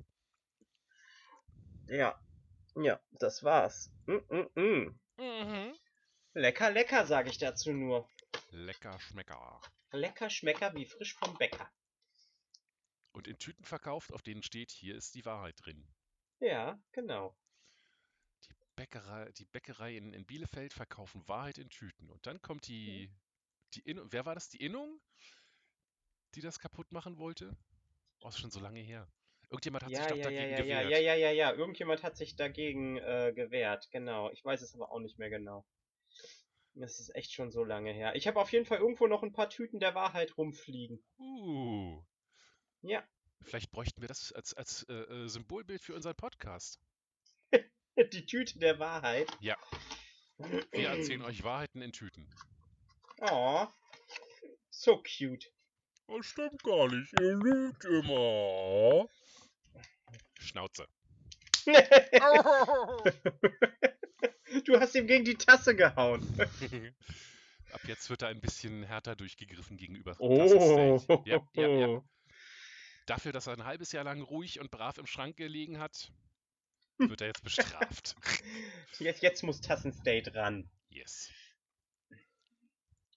S2: Ja. Ja, das war's. Mm, mm, mm.
S1: Mhm.
S2: Lecker, lecker, sage ich dazu nur.
S1: Lecker Schmecker.
S2: Lecker Schmecker wie frisch vom Bäcker.
S1: Und in Tüten verkauft, auf denen steht, hier ist die Wahrheit drin.
S2: Ja, genau.
S1: Die Bäckerei, die Bäckerei in, in Bielefeld verkaufen Wahrheit in Tüten. Und dann kommt die, die Innung. Wer war das? Die Innung? Die das kaputt machen wollte? Oh, ist schon so lange her. Irgendjemand hat sich
S2: Ja,
S1: doch
S2: ja,
S1: dagegen
S2: ja, ja,
S1: gewehrt.
S2: ja, ja, ja, ja. Irgendjemand hat sich dagegen äh, gewehrt. Genau. Ich weiß es aber auch nicht mehr genau. Das ist echt schon so lange her. Ich habe auf jeden Fall irgendwo noch ein paar Tüten der Wahrheit rumfliegen.
S1: Uh,
S2: Ja.
S1: vielleicht bräuchten wir das als, als äh, äh, Symbolbild für unseren Podcast. *laughs*
S2: Die Tüte der Wahrheit.
S1: Ja. Wir erzählen euch Wahrheiten in Tüten.
S2: Oh. So cute.
S1: Das stimmt gar nicht. Ihr lügt immer. Schnauze. *laughs*
S2: du hast ihm gegen die Tasse gehauen. *laughs*
S1: Ab jetzt wird er ein bisschen härter durchgegriffen gegenüber
S2: Oh.
S1: Ja, ja, ja. Dafür, dass er ein halbes Jahr lang ruhig und brav im Schrank gelegen hat, wird er jetzt bestraft. *laughs*
S2: Jetzt, jetzt muss Tassenstate ran.
S1: Yes.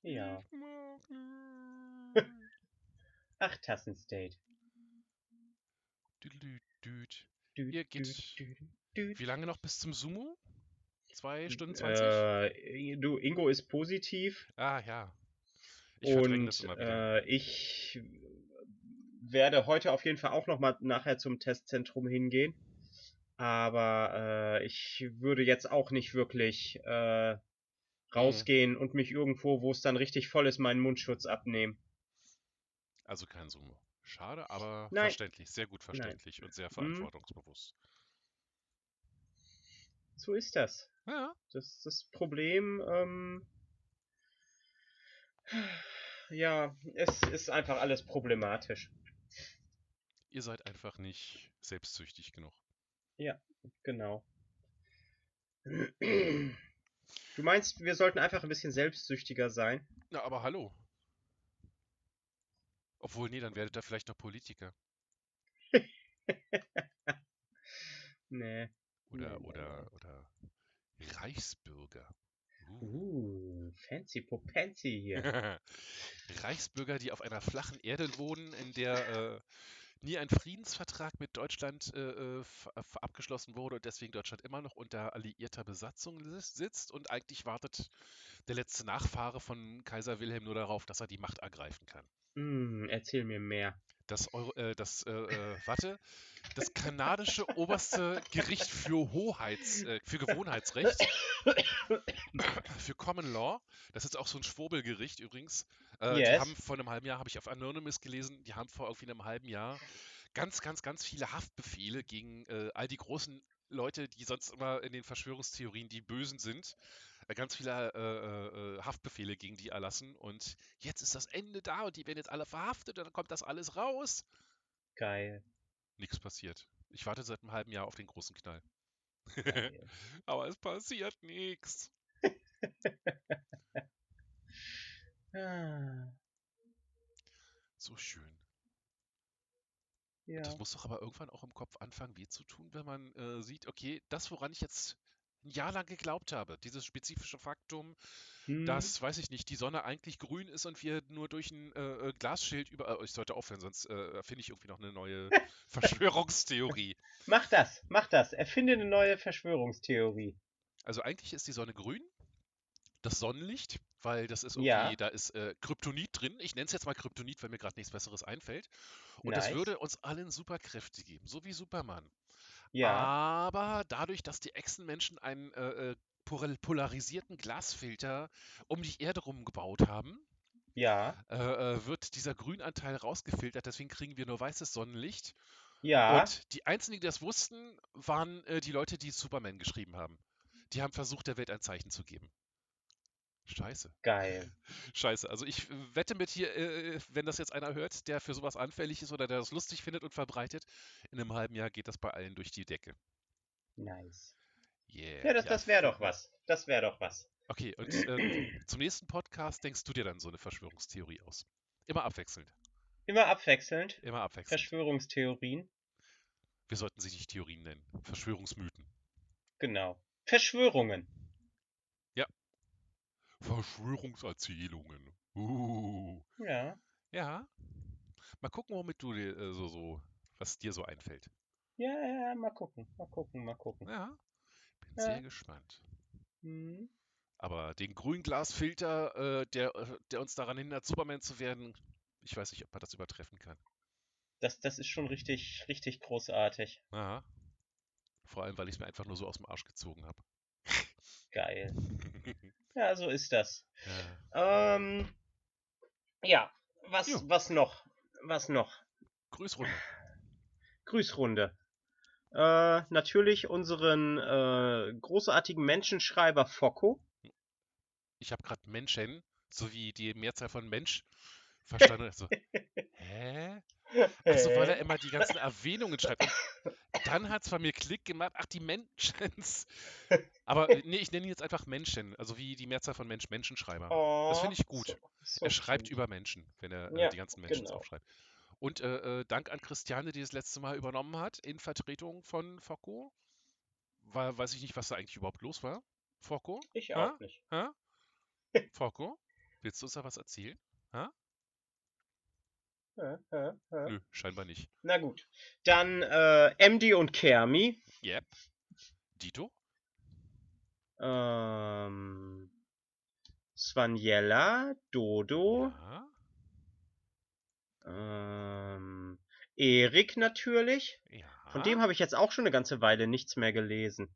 S2: Ja. *laughs* Ach, Tassenstate.
S1: Düdelüt, düt.
S2: Dü,
S1: Ihr
S2: dü,
S1: geht- Wie lange noch bis zum Sumo? 2 Stunden 20?
S2: Äh, du, Ingo ist positiv.
S1: Ah, ja. Ich
S2: Und äh, ich werde heute auf jeden Fall auch noch mal nachher zum Testzentrum hingehen. Aber äh, ich würde jetzt auch nicht wirklich äh, rausgehen und mich irgendwo, wo es dann richtig voll ist, meinen Mundschutz abnehmen.
S1: Also kein Zoom. Schade, aber
S2: Nein.
S1: verständlich. Sehr gut
S2: Nein.
S1: verständlich und sehr
S2: Mhm.
S1: verantwortungsbewusst.
S2: So ist das.
S1: Ja,
S2: Das das Problem. Ähm, ja, es ist einfach alles problematisch.
S1: ihr seid einfach nicht selbstsüchtig genug.
S2: Genau. Du meinst, wir sollten einfach ein bisschen selbstsüchtiger sein?
S1: Na, aber hallo. Obwohl, nee, dann werdet ihr vielleicht noch Politiker. *laughs*
S2: Nee.
S1: Oder, oder, oder Reichsbürger. Uh.
S2: Uh, fancy Popancy hier. *laughs*
S1: Reichsbürger, die auf einer flachen Erde wohnen, in der äh, nie ein Friedensvertrag mit Deutschland äh, äh, f- abgeschlossen wurde und deswegen Deutschland immer noch unter alliierter Besatzung sitzt und eigentlich wartet der letzte Nachfahre von Kaiser Wilhelm nur darauf, dass er die Macht ergreifen kann.
S2: Hm, erzähl mir mehr.
S1: Das, Euro, äh, das äh, äh, warte, das kanadische oberste Gericht für Hoheits, äh, für Gewohnheitsrecht, für Common Law, das ist auch so ein Schwurbelgericht übrigens. Äh, Die
S2: Yes.
S1: haben vor einem halben Jahr, habe ich auf Anonymous gelesen, die haben vor irgendwie einem halben Jahr ganz, ganz, ganz viele Haftbefehle gegen äh, all die großen Leute, die sonst immer in den Verschwörungstheorien die Bösen sind, ganz viele äh, äh, äh, Haftbefehle gegen die erlassen. Und jetzt ist das Ende da und die werden jetzt alle verhaftet und dann kommt das alles raus.
S2: Geil.
S1: Nichts passiert. Ich warte seit einem halben Jahr auf den großen Knall. *laughs* Aber es passiert nichts. *laughs* So schön.
S2: ja.
S1: Das muss doch aber irgendwann auch im Kopf anfangen, weh zu tun, wenn man äh, sieht, okay, das, woran ich jetzt ein Jahr lang geglaubt habe, dieses spezifische Faktum,
S2: Hm,
S1: dass, weiß ich nicht, die Sonne eigentlich grün ist und wir nur durch ein äh, äh, Glasschild über. Äh, ich sollte aufhören, sonst äh, finde ich irgendwie noch eine neue *laughs* Verschwörungstheorie.
S2: Mach das, mach das. Erfinde eine neue Verschwörungstheorie.
S1: Also eigentlich ist die Sonne grün, das Sonnenlicht, weil das ist
S2: Ja.
S1: irgendwie, da ist äh, Kryptonit drin. Ich nenne es jetzt mal Kryptonit, weil mir gerade nichts Besseres einfällt. Und das
S2: Nice.
S1: würde uns allen Superkräfte geben, so wie Superman.
S2: Ja,
S1: Aber dadurch, dass die Echsenmenschen einen äh, äh, pol- polarisierten Glasfilter um die Erde rum gebaut haben,
S2: ja,
S1: äh, äh, wird dieser Grünanteil rausgefiltert. Deswegen kriegen wir nur weißes Sonnenlicht.
S2: ja.
S1: Und die einzigen, die das wussten, waren äh, die Leute, die Superman geschrieben haben. Die haben versucht, der Welt ein Zeichen zu geben. Scheiße.
S2: Geil.
S1: Scheiße. Also ich äh, wette mit hier, äh, wenn das jetzt einer hört, der für sowas anfällig ist oder der das lustig findet und verbreitet, in einem halben Jahr geht das bei allen durch die Decke.
S2: Nice.
S1: Yeah.
S2: Ja, das, das wäre doch was. Das wäre doch was.
S1: Okay, und ähm, zum nächsten Podcast denkst du dir dann so eine Verschwörungstheorie aus. Immer abwechselnd.
S2: Immer abwechselnd.
S1: Immer abwechselnd.
S2: Verschwörungstheorien.
S1: Wir sollten sie nicht Theorien nennen. Verschwörungsmythen.
S2: Genau. Verschwörungen.
S1: Verschwörungserzählungen. Uh.
S2: Ja.
S1: Ja. Mal gucken, womit du dir äh, so, so, was dir so einfällt.
S2: Ja, ja, mal gucken. Mal gucken, mal gucken.
S1: Ja. Bin
S2: Ja.
S1: sehr gespannt.
S2: Hm.
S1: Aber den Grünglasfilter, äh, der, äh, der uns daran hindert, Superman zu werden, ich weiß nicht, ob man das übertreffen kann.
S2: Das, das ist schon richtig, richtig großartig.
S1: Aha. Vor allem, weil ich es mir einfach nur so aus dem Arsch gezogen habe.
S2: Geil. *laughs* Ja, so ist das.
S1: ja.
S2: Ähm, ja, was,
S1: Jo.
S2: was noch? Was noch?
S1: Grüßrunde.
S2: Grüßrunde. Äh, natürlich unseren äh, großartigen Menschenschreiber Focko.
S1: Ich habe gerade Menschen sowie die Mehrzahl von Mensch verstanden. Also, *laughs* hä? Also, weil er
S2: Hä?
S1: immer die ganzen Erwähnungen schreibt. Und dann hat es bei mir Klick gemacht. Ach, die Menschens. Aber äh, nee, ich nenne ihn jetzt einfach Menschen. Also wie die Mehrzahl von Mensch, Menschenschreiber. Das finde
S2: Oh,
S1: ich gut.
S2: so, so
S1: er schreibt
S2: cute.
S1: über Menschen, wenn er äh,
S2: Ja,
S1: die ganzen Menschen
S2: genau.
S1: aufschreibt. Und äh, äh, Dank an Christiane, die das letzte Mal übernommen hat, in Vertretung von Focko. War, weiß ich nicht, was da eigentlich überhaupt los war. Focko?
S2: Ich
S1: Hä?
S2: auch nicht.
S1: Hä? *laughs* Focko? Willst du uns da was erzählen?
S2: Hä, hä, hä.
S1: Nö, scheinbar nicht.
S2: Na gut. Dann äh, MD und Kermi.
S1: Yep. Dito?
S2: Ähm, Svanjella, Dodo,
S1: Ja.
S2: ähm, Erik natürlich.
S1: Ja.
S2: Von dem habe ich jetzt auch schon eine ganze Weile nichts mehr gelesen.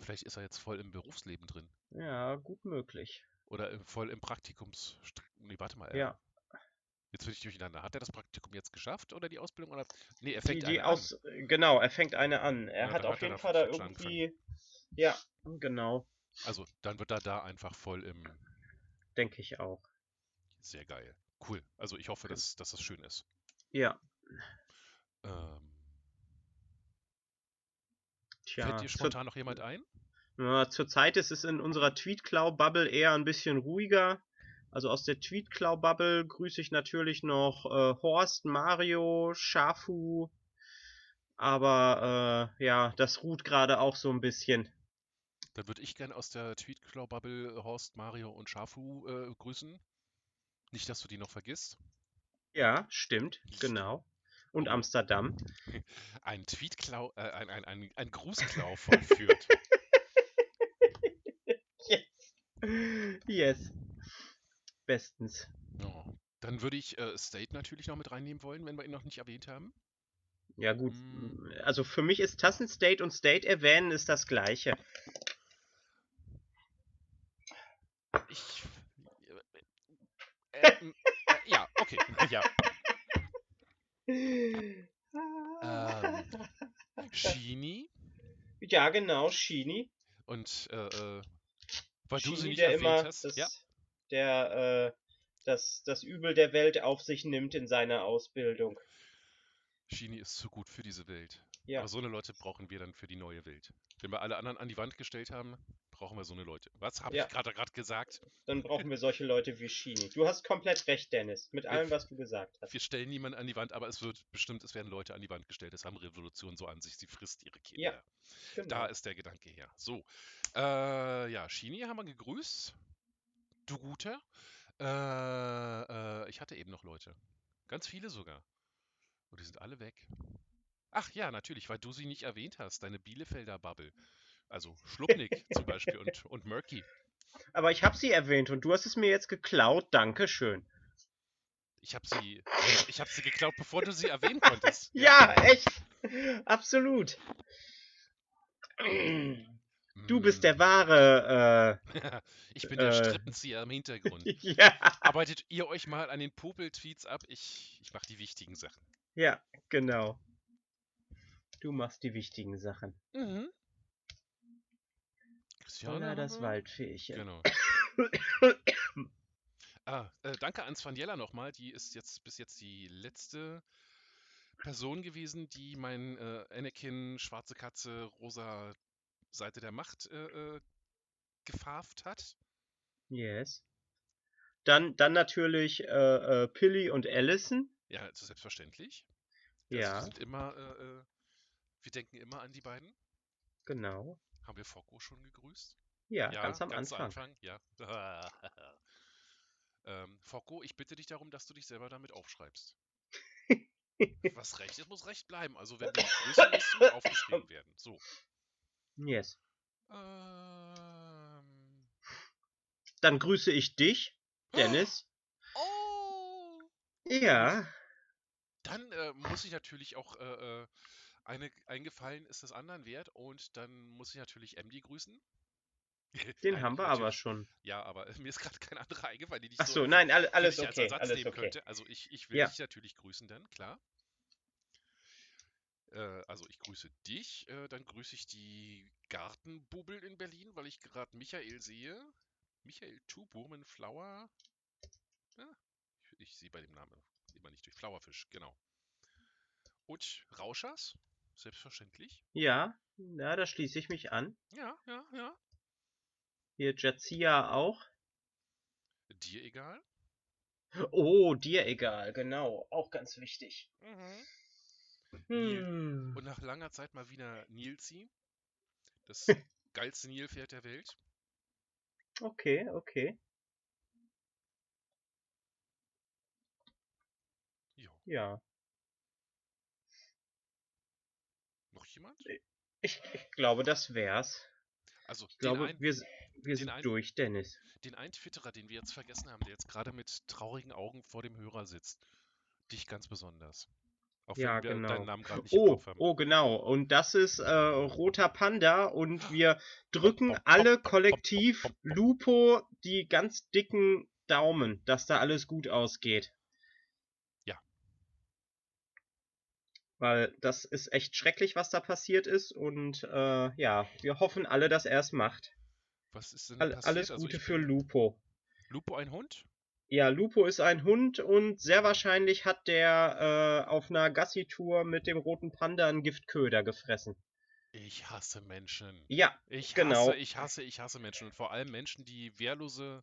S1: Vielleicht ist er jetzt voll im Berufsleben drin.
S2: Ja, gut möglich.
S1: Oder im, voll im Praktikums. Nee, warte mal. er-
S2: Ja,
S1: Jetzt bin ich durcheinander. Hat er das Praktikum jetzt geschafft oder die Ausbildung? Oder? Nee, er
S2: die,
S1: fängt
S2: die
S1: eine an.
S2: aus, genau, er fängt eine an. Er
S1: Ja,
S2: hat auf
S1: hat
S2: jeden Fall da irgendwie, ja, genau,
S1: Also, dann wird er da einfach voll im.
S2: denke ich auch.
S1: Sehr geil. Cool. Also, ich hoffe, dass, dass das schön ist.
S2: Ja,
S1: Ähm,
S2: tja,
S1: fällt dir spontan noch jemand ein?
S2: zurzeit ist es in unserer Tweetklau-Bubble eher ein bisschen ruhiger. Also aus der Tweetklau-Bubble grüße ich natürlich noch äh, Horst, Mario, Schafu. Aber äh, ja, das ruht gerade auch so ein bisschen.
S1: Dann würde ich gerne aus der Tweetklau-Bubble Horst, Mario und Schafu äh, grüßen. Nicht, dass du die noch vergisst.
S2: Ja, stimmt, genau. Und Amsterdam. *laughs*
S1: Ein Tweetklau, äh, ein, ein, ein, ein Grußklau vollführt. *laughs*
S2: Yes. Bestens.
S1: Oh. Dann würde ich äh, State natürlich noch mit reinnehmen wollen, wenn wir ihn noch nicht erwähnt haben.
S2: Ja gut,
S1: Mm.
S2: also für mich ist Tassenstate und State erwähnen ist das gleiche.
S1: Ich. Äh, äh, äh, ja, okay. Ja. Shini
S2: Ja, genau, Shini.
S1: und äh, äh, weil du sie
S2: Shini,
S1: nicht erwähnt
S2: immer
S1: hast. Ja,
S2: der, äh, das, das Übel der Welt auf sich nimmt in seiner Ausbildung.
S1: Shini ist zu gut für diese Welt.
S2: Ja,
S1: Aber so eine Leute brauchen wir dann für die neue Welt. Wenn wir alle anderen an die Wand gestellt haben, brauchen wir so eine Leute. Was habe
S2: Ja.
S1: ich gerade gesagt?
S2: dann brauchen wir solche Leute wie Shini. Du hast komplett recht, Dennis, mit allem, was du gesagt hast.
S1: Wir stellen niemanden an die Wand, aber es wird bestimmt, es werden Leute an die Wand gestellt. Das haben Revolutionen so an sich. Sie frisst ihre Kinder.
S2: Ja, Genau.
S1: Da ist der Gedanke her. So. Äh, ja, Shini haben wir gegrüßt. Du Guter. Äh, äh, ich hatte eben noch Leute. Ganz viele sogar. Und die sind alle weg. Ach ja, natürlich, weil du sie nicht erwähnt hast. Deine Bielefelder Bubble. Also Schlupnik zum Beispiel und, *laughs* und Murky.
S2: Aber ich habe sie erwähnt und du hast es mir jetzt geklaut. Dankeschön.
S1: Ich habe sie, ich habe sie geklaut, bevor du sie erwähnen konntest. *laughs*
S2: Ja, echt. Absolut. *clears throat* Du bist der
S1: Mm.
S2: wahre. *laughs*
S1: ich bin der
S2: äh,
S1: Strippenzieher im Hintergrund.
S2: Äh, *laughs* ja,
S1: Arbeitet ihr euch mal an den Popel-Tweets ab? Ich, ich mache die wichtigen Sachen.
S2: ja, genau. Du machst die wichtigen Sachen.
S1: Mhm. Christiane,
S2: Oder das? Waldfähchen.
S1: Genau. *coughs* Ah, äh, danke an Svanjella nochmal. Die ist jetzt bis jetzt die letzte Person gewesen, die mein äh, Anakin, schwarze Katze, rosa Seite der Macht äh, äh, gefarft hat.
S2: Yes. Dann, dann natürlich äh, äh, Pilly und Allison.
S1: Ja, ist selbstverständlich. Also wir
S2: Ja,
S1: sind immer, äh, äh, wir denken immer an die beiden.
S2: genau.
S1: Haben wir Fokko schon gegrüßt?
S2: Ja, ganz am Anfang.
S1: Anfang, ja. *laughs* ähm, Fokko, ich bitte dich darum, dass du dich selber damit aufschreibst. *laughs* Was recht ist, muss recht bleiben. Also wenn du dich grüßen, musst du *laughs* aufgeschrieben werden. So.
S2: Yes.
S1: Ähm,
S2: Dann grüße ich dich, Dennis.
S1: oh!
S2: Ja,
S1: Dann äh, muss ich natürlich auch äh, äh, eine eingefallen ist des anderen wert und dann muss ich natürlich MD grüßen. *laughs*
S2: den haben wir aber schon.
S1: Ja, aber *laughs* mir ist gerade kein anderer eingefallen, den ich
S2: Ach
S1: so
S2: so, nein, *laughs* alles
S1: als
S2: okay,
S1: Ersatz
S2: alles
S1: nehmen
S2: okay.
S1: könnte. Also ich, ich will
S2: Ja.
S1: dich natürlich grüßen dann, klar. Äh, also ich grüße dich, äh, dann grüße ich die Gartenbubbel in Berlin, weil ich gerade Michael sehe. Michael Two Woman Flower. Ja, ich, ich sehe bei dem Namen immer nicht durch Flowerfisch, genau. Und Rauschers, selbstverständlich.
S2: Ja, ja, da schließe ich mich an.
S1: Ja, ja, ja.
S2: Hier Jazia auch.
S1: Dir egal.
S2: Oh, dir egal, genau. Auch ganz wichtig.
S1: Mhm.
S2: Hm.
S1: Und nach langer Zeit mal wieder Nilsi. Das *laughs* geilste Nilpferd der Welt.
S2: Okay, okay.
S1: Jo.
S2: Ja.
S1: Noch jemand?
S2: Ich, ich glaube, das wär's.
S1: Also
S2: Ich glaube,
S1: einen,
S2: wir, wir sind
S1: einen,
S2: durch, Dennis.
S1: den einen Twitterer, den wir jetzt vergessen haben, der jetzt gerade mit traurigen Augen vor dem Hörer sitzt. Dich ganz besonders. Auch
S2: Ja,
S1: wenn wir deinen
S2: genau.
S1: Namen gerade nicht im
S2: Oh,
S1: Kopf haben.
S2: oh, genau. Und das ist äh, Roter Panda und wir drücken alle kollektiv. Lupo die ganz dicken Daumen, dass da alles gut ausgeht.
S1: Ja.
S2: Weil das ist echt schrecklich, was da passiert ist. Und äh, ja, wir hoffen alle, dass er es macht.
S1: Was ist denn
S2: All,
S1: passiert?
S2: alles
S1: Also
S2: Gute
S1: ich
S2: für Lupo.
S1: Lupo ein Hund?
S2: Ja, Lupo ist ein Hund und sehr wahrscheinlich hat der äh, auf einer Gassi-Tour mit dem roten Panda einen Giftköder gefressen.
S1: Ich hasse Menschen.
S2: Ja,
S1: Ich
S2: genau.
S1: hasse, ich hasse, ich hasse Menschen. Und vor allem Menschen, die wehrlose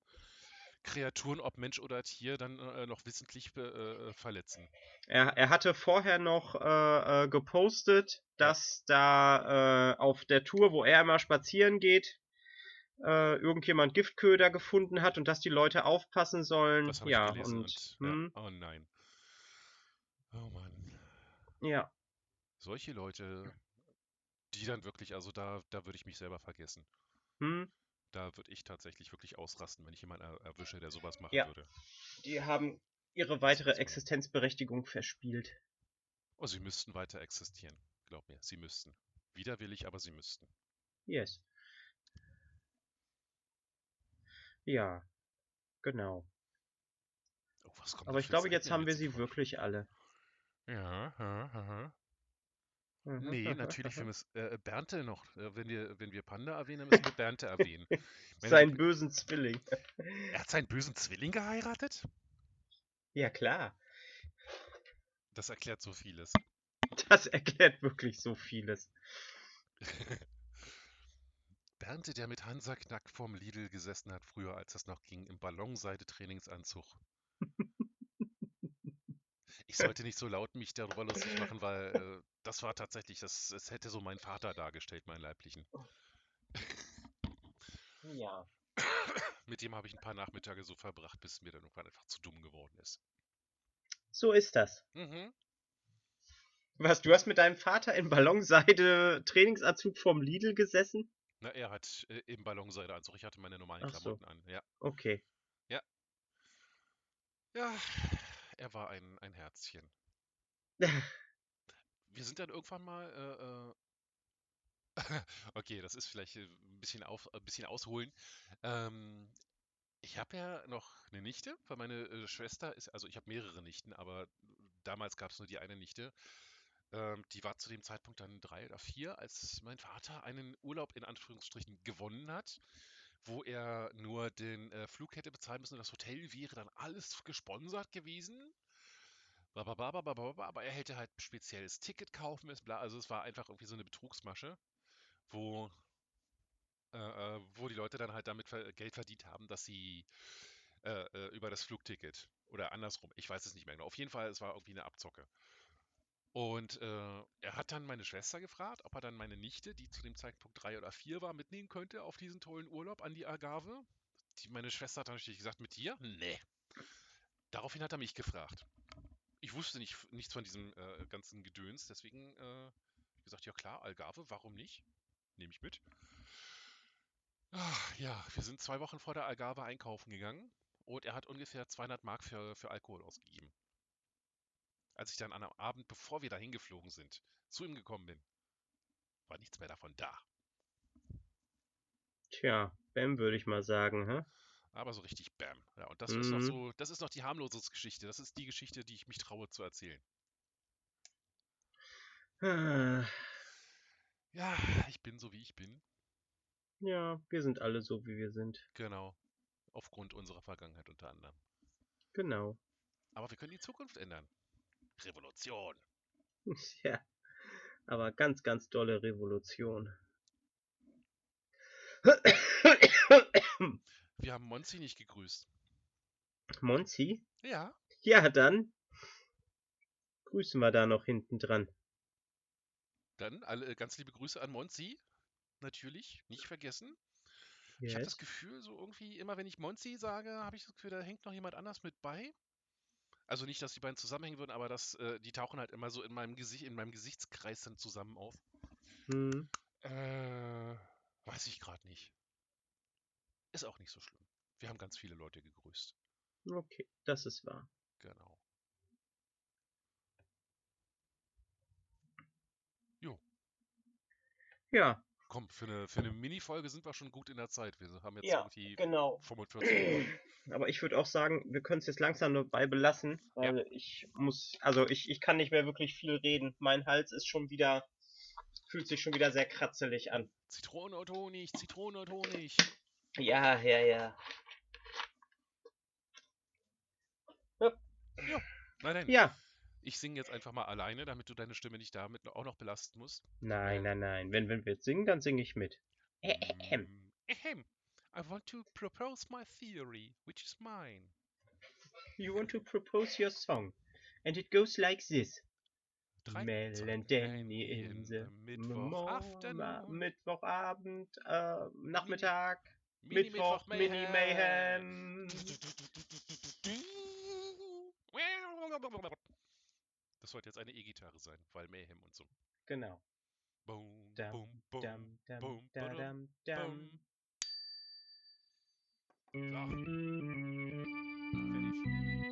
S1: Kreaturen, ob Mensch oder Tier, dann äh, noch wissentlich be- äh, verletzen.
S2: Er, er hatte vorher noch äh, äh, gepostet, dass da äh, auf der Tour, wo er immer spazieren geht, äh, irgendjemand Giftköder gefunden hat und dass die Leute aufpassen sollen.
S1: Das ich
S2: Ja,
S1: gelesen
S2: und
S1: und ja,
S2: hm,
S1: oh nein. Oh Mann.
S2: ja,
S1: Solche Leute, die dann wirklich, also da, da würde ich mich selber vergessen.
S2: hm,
S1: Da würde ich tatsächlich wirklich ausrasten, wenn ich jemanden er erwische, der sowas machen
S2: ja,
S1: würde.
S2: die haben ihre weitere. Existenzberechtigung verspielt.
S1: Oh, sie müssten weiter existieren. Glaub mir, sie müssten. Widerwillig, aber sie müssten.
S2: Yes. Ja, genau.
S1: Oh, was kommen
S2: Aber ich glaube, jetzt haben wir sie wirklich alle.
S1: Ja, ja, aha.
S2: Mhm,
S1: Nee, *laughs* natürlich, wir müssen äh, Bernte noch. Äh, wenn wir, wenn wir Panda erwähnen, dann müssen wir Bernte erwähnen.
S2: Seinen bösen Zwilling.
S1: er hat seinen bösen Zwilling geheiratet?
S2: Ja, klar.
S1: Das erklärt so vieles.
S2: Das erklärt wirklich so vieles. *laughs*
S1: Bernte, der mit Hansa Knack vorm Lidl gesessen hat, früher als das noch ging, im Ballonseide-Trainingsanzug. Ich *laughs* sollte nicht so laut mich darüber lustig machen, weil äh, das war tatsächlich, das, das hätte so mein Vater dargestellt, meinen leiblichen.
S2: Ja. *coughs*
S1: Mit dem habe ich ein paar Nachmittage so verbracht, bis mir dann irgendwann einfach zu dumm geworden ist.
S2: So ist das.
S1: Mhm.
S2: Was, du hast mit deinem Vater in Ballonseide Trainingsanzug vom Lidl gesessen?
S1: Na, er hat äh, im Ballonseideanzug. Ich hatte meine normalen
S2: Ach so.
S1: Klamotten an. Ja.
S2: Okay.
S1: Ja. Ja. Er war ein, ein Herzchen. *laughs* Wir sind dann irgendwann mal. Äh, äh, *laughs* okay, das ist vielleicht äh, ein bisschen, auf, ein bisschen ausholen. Ähm, ich habe ja noch eine Nichte, weil meine äh, Schwester ist, also ich habe mehrere Nichten, aber damals gab es nur die eine Nichte. Ähm, die war zu dem Zeitpunkt dann drei oder vier, als mein Vater einen Urlaub in Anführungsstrichen gewonnen hat, wo er nur den äh, Flug hätte bezahlen müssen und das Hotel wäre dann alles gesponsert gewesen. Aber er hätte halt ein spezielles Ticket kaufen müssen, bla. Also es war einfach irgendwie so eine Betrugsmasche, wo, äh, äh, wo die Leute dann halt damit Geld verdient haben, dass sie äh, äh, über das Flugticket oder andersrum, ich weiß es nicht mehr genau. Auf jeden Fall, es war irgendwie eine Abzocke. Und äh, er hat dann meine Schwester gefragt, ob er dann meine Nichte, die zu dem Zeitpunkt drei oder vier war, mitnehmen könnte auf diesen tollen Urlaub an die Algarve. Die, meine Schwester hat dann natürlich gesagt, mit dir? Nee. Daraufhin hat er mich gefragt. Ich wusste nicht, nichts von diesem äh, ganzen Gedöns, deswegen äh, gesagt, ja klar, Algarve, warum nicht? Nehme ich mit. Ach, ja, wir sind zwei Wochen vor der Algarve einkaufen gegangen und er hat ungefähr 200 Mark für, für Alkohol ausgegeben. Als ich dann an einem Abend, bevor wir dahin geflogen sind, zu ihm gekommen bin, war nichts mehr davon da.
S2: Tja, Bam würde ich mal sagen, hä?
S1: Aber so richtig Bam. Ja, und das ist noch
S2: Mhm.
S1: so, das ist noch die harmlose Geschichte. Das ist die Geschichte, die ich mich traue zu erzählen.
S2: Ah,
S1: Ja, ich bin so wie ich bin.
S2: Ja, wir sind alle so, wie wir sind.
S1: Genau. Aufgrund unserer Vergangenheit unter anderem.
S2: Genau.
S1: Aber wir können die Zukunft ändern. Revolution. *laughs*
S2: Ja. Aber ganz, ganz dolle Revolution.
S1: Wir haben Monzi nicht gegrüßt.
S2: Monzi?
S1: Ja.
S2: Ja, dann grüßen wir da noch hinten dran.
S1: Dann alle äh, ganz liebe Grüße an Monzi. Natürlich, nicht vergessen. Ich habe das
S2: Yes.
S1: Gefühl, so irgendwie, immer wenn ich Monzi sage, habe ich das Gefühl, da hängt noch jemand anders mit bei. Also nicht, dass die beiden zusammenhängen würden, aber dass, äh, die tauchen halt immer so in meinem Gesicht, in meinem Gesichtskreis dann zusammen auf.
S2: Hm.
S1: Äh, Weiß ich gerade nicht. Ist auch nicht so schlimm. Wir haben ganz viele Leute gegrüßt.
S2: Okay, das ist wahr.
S1: Genau. Jo.
S2: Ja,
S1: Komm, für eine, für eine Mini-Folge sind wir schon gut in der Zeit. Wir haben jetzt
S2: ja,
S1: irgendwie
S2: genau.
S1: 45 Minuten. *clears throat*
S2: Aber ich würde auch sagen, wir können es jetzt langsam dabei belassen, weil ich muss, also ich, ich kann nicht mehr wirklich viel reden. Mein Hals ist schon wieder, fühlt sich schon wieder sehr kratzelig an.
S1: Zitrone und Honig, Zitrone und Honig.
S2: Ja, ja, ja.
S1: Nein, nein.
S2: Ja.
S1: Ich singe jetzt einfach mal alleine, damit du deine Stimme nicht damit auch noch belasten musst.
S2: Nein, nein, nein. Wenn, wenn wir jetzt singen, dann singe ich mit. Ähem.
S1: Mm, Ahem. I want to propose my theory, which is mine. *laughs*
S2: You want to propose your song. And it goes like this. Mel and Danny in the. Mittwochabend, äh, Nachmittag,
S1: Mini-
S2: Mittwoch, Mini Mayhem.
S1: Das sollte jetzt eine E-Gitarre sein, weil Mayhem und so.
S2: Genau.
S1: Boom, boom, boom, boom,
S2: boom,
S1: boom. Fertig.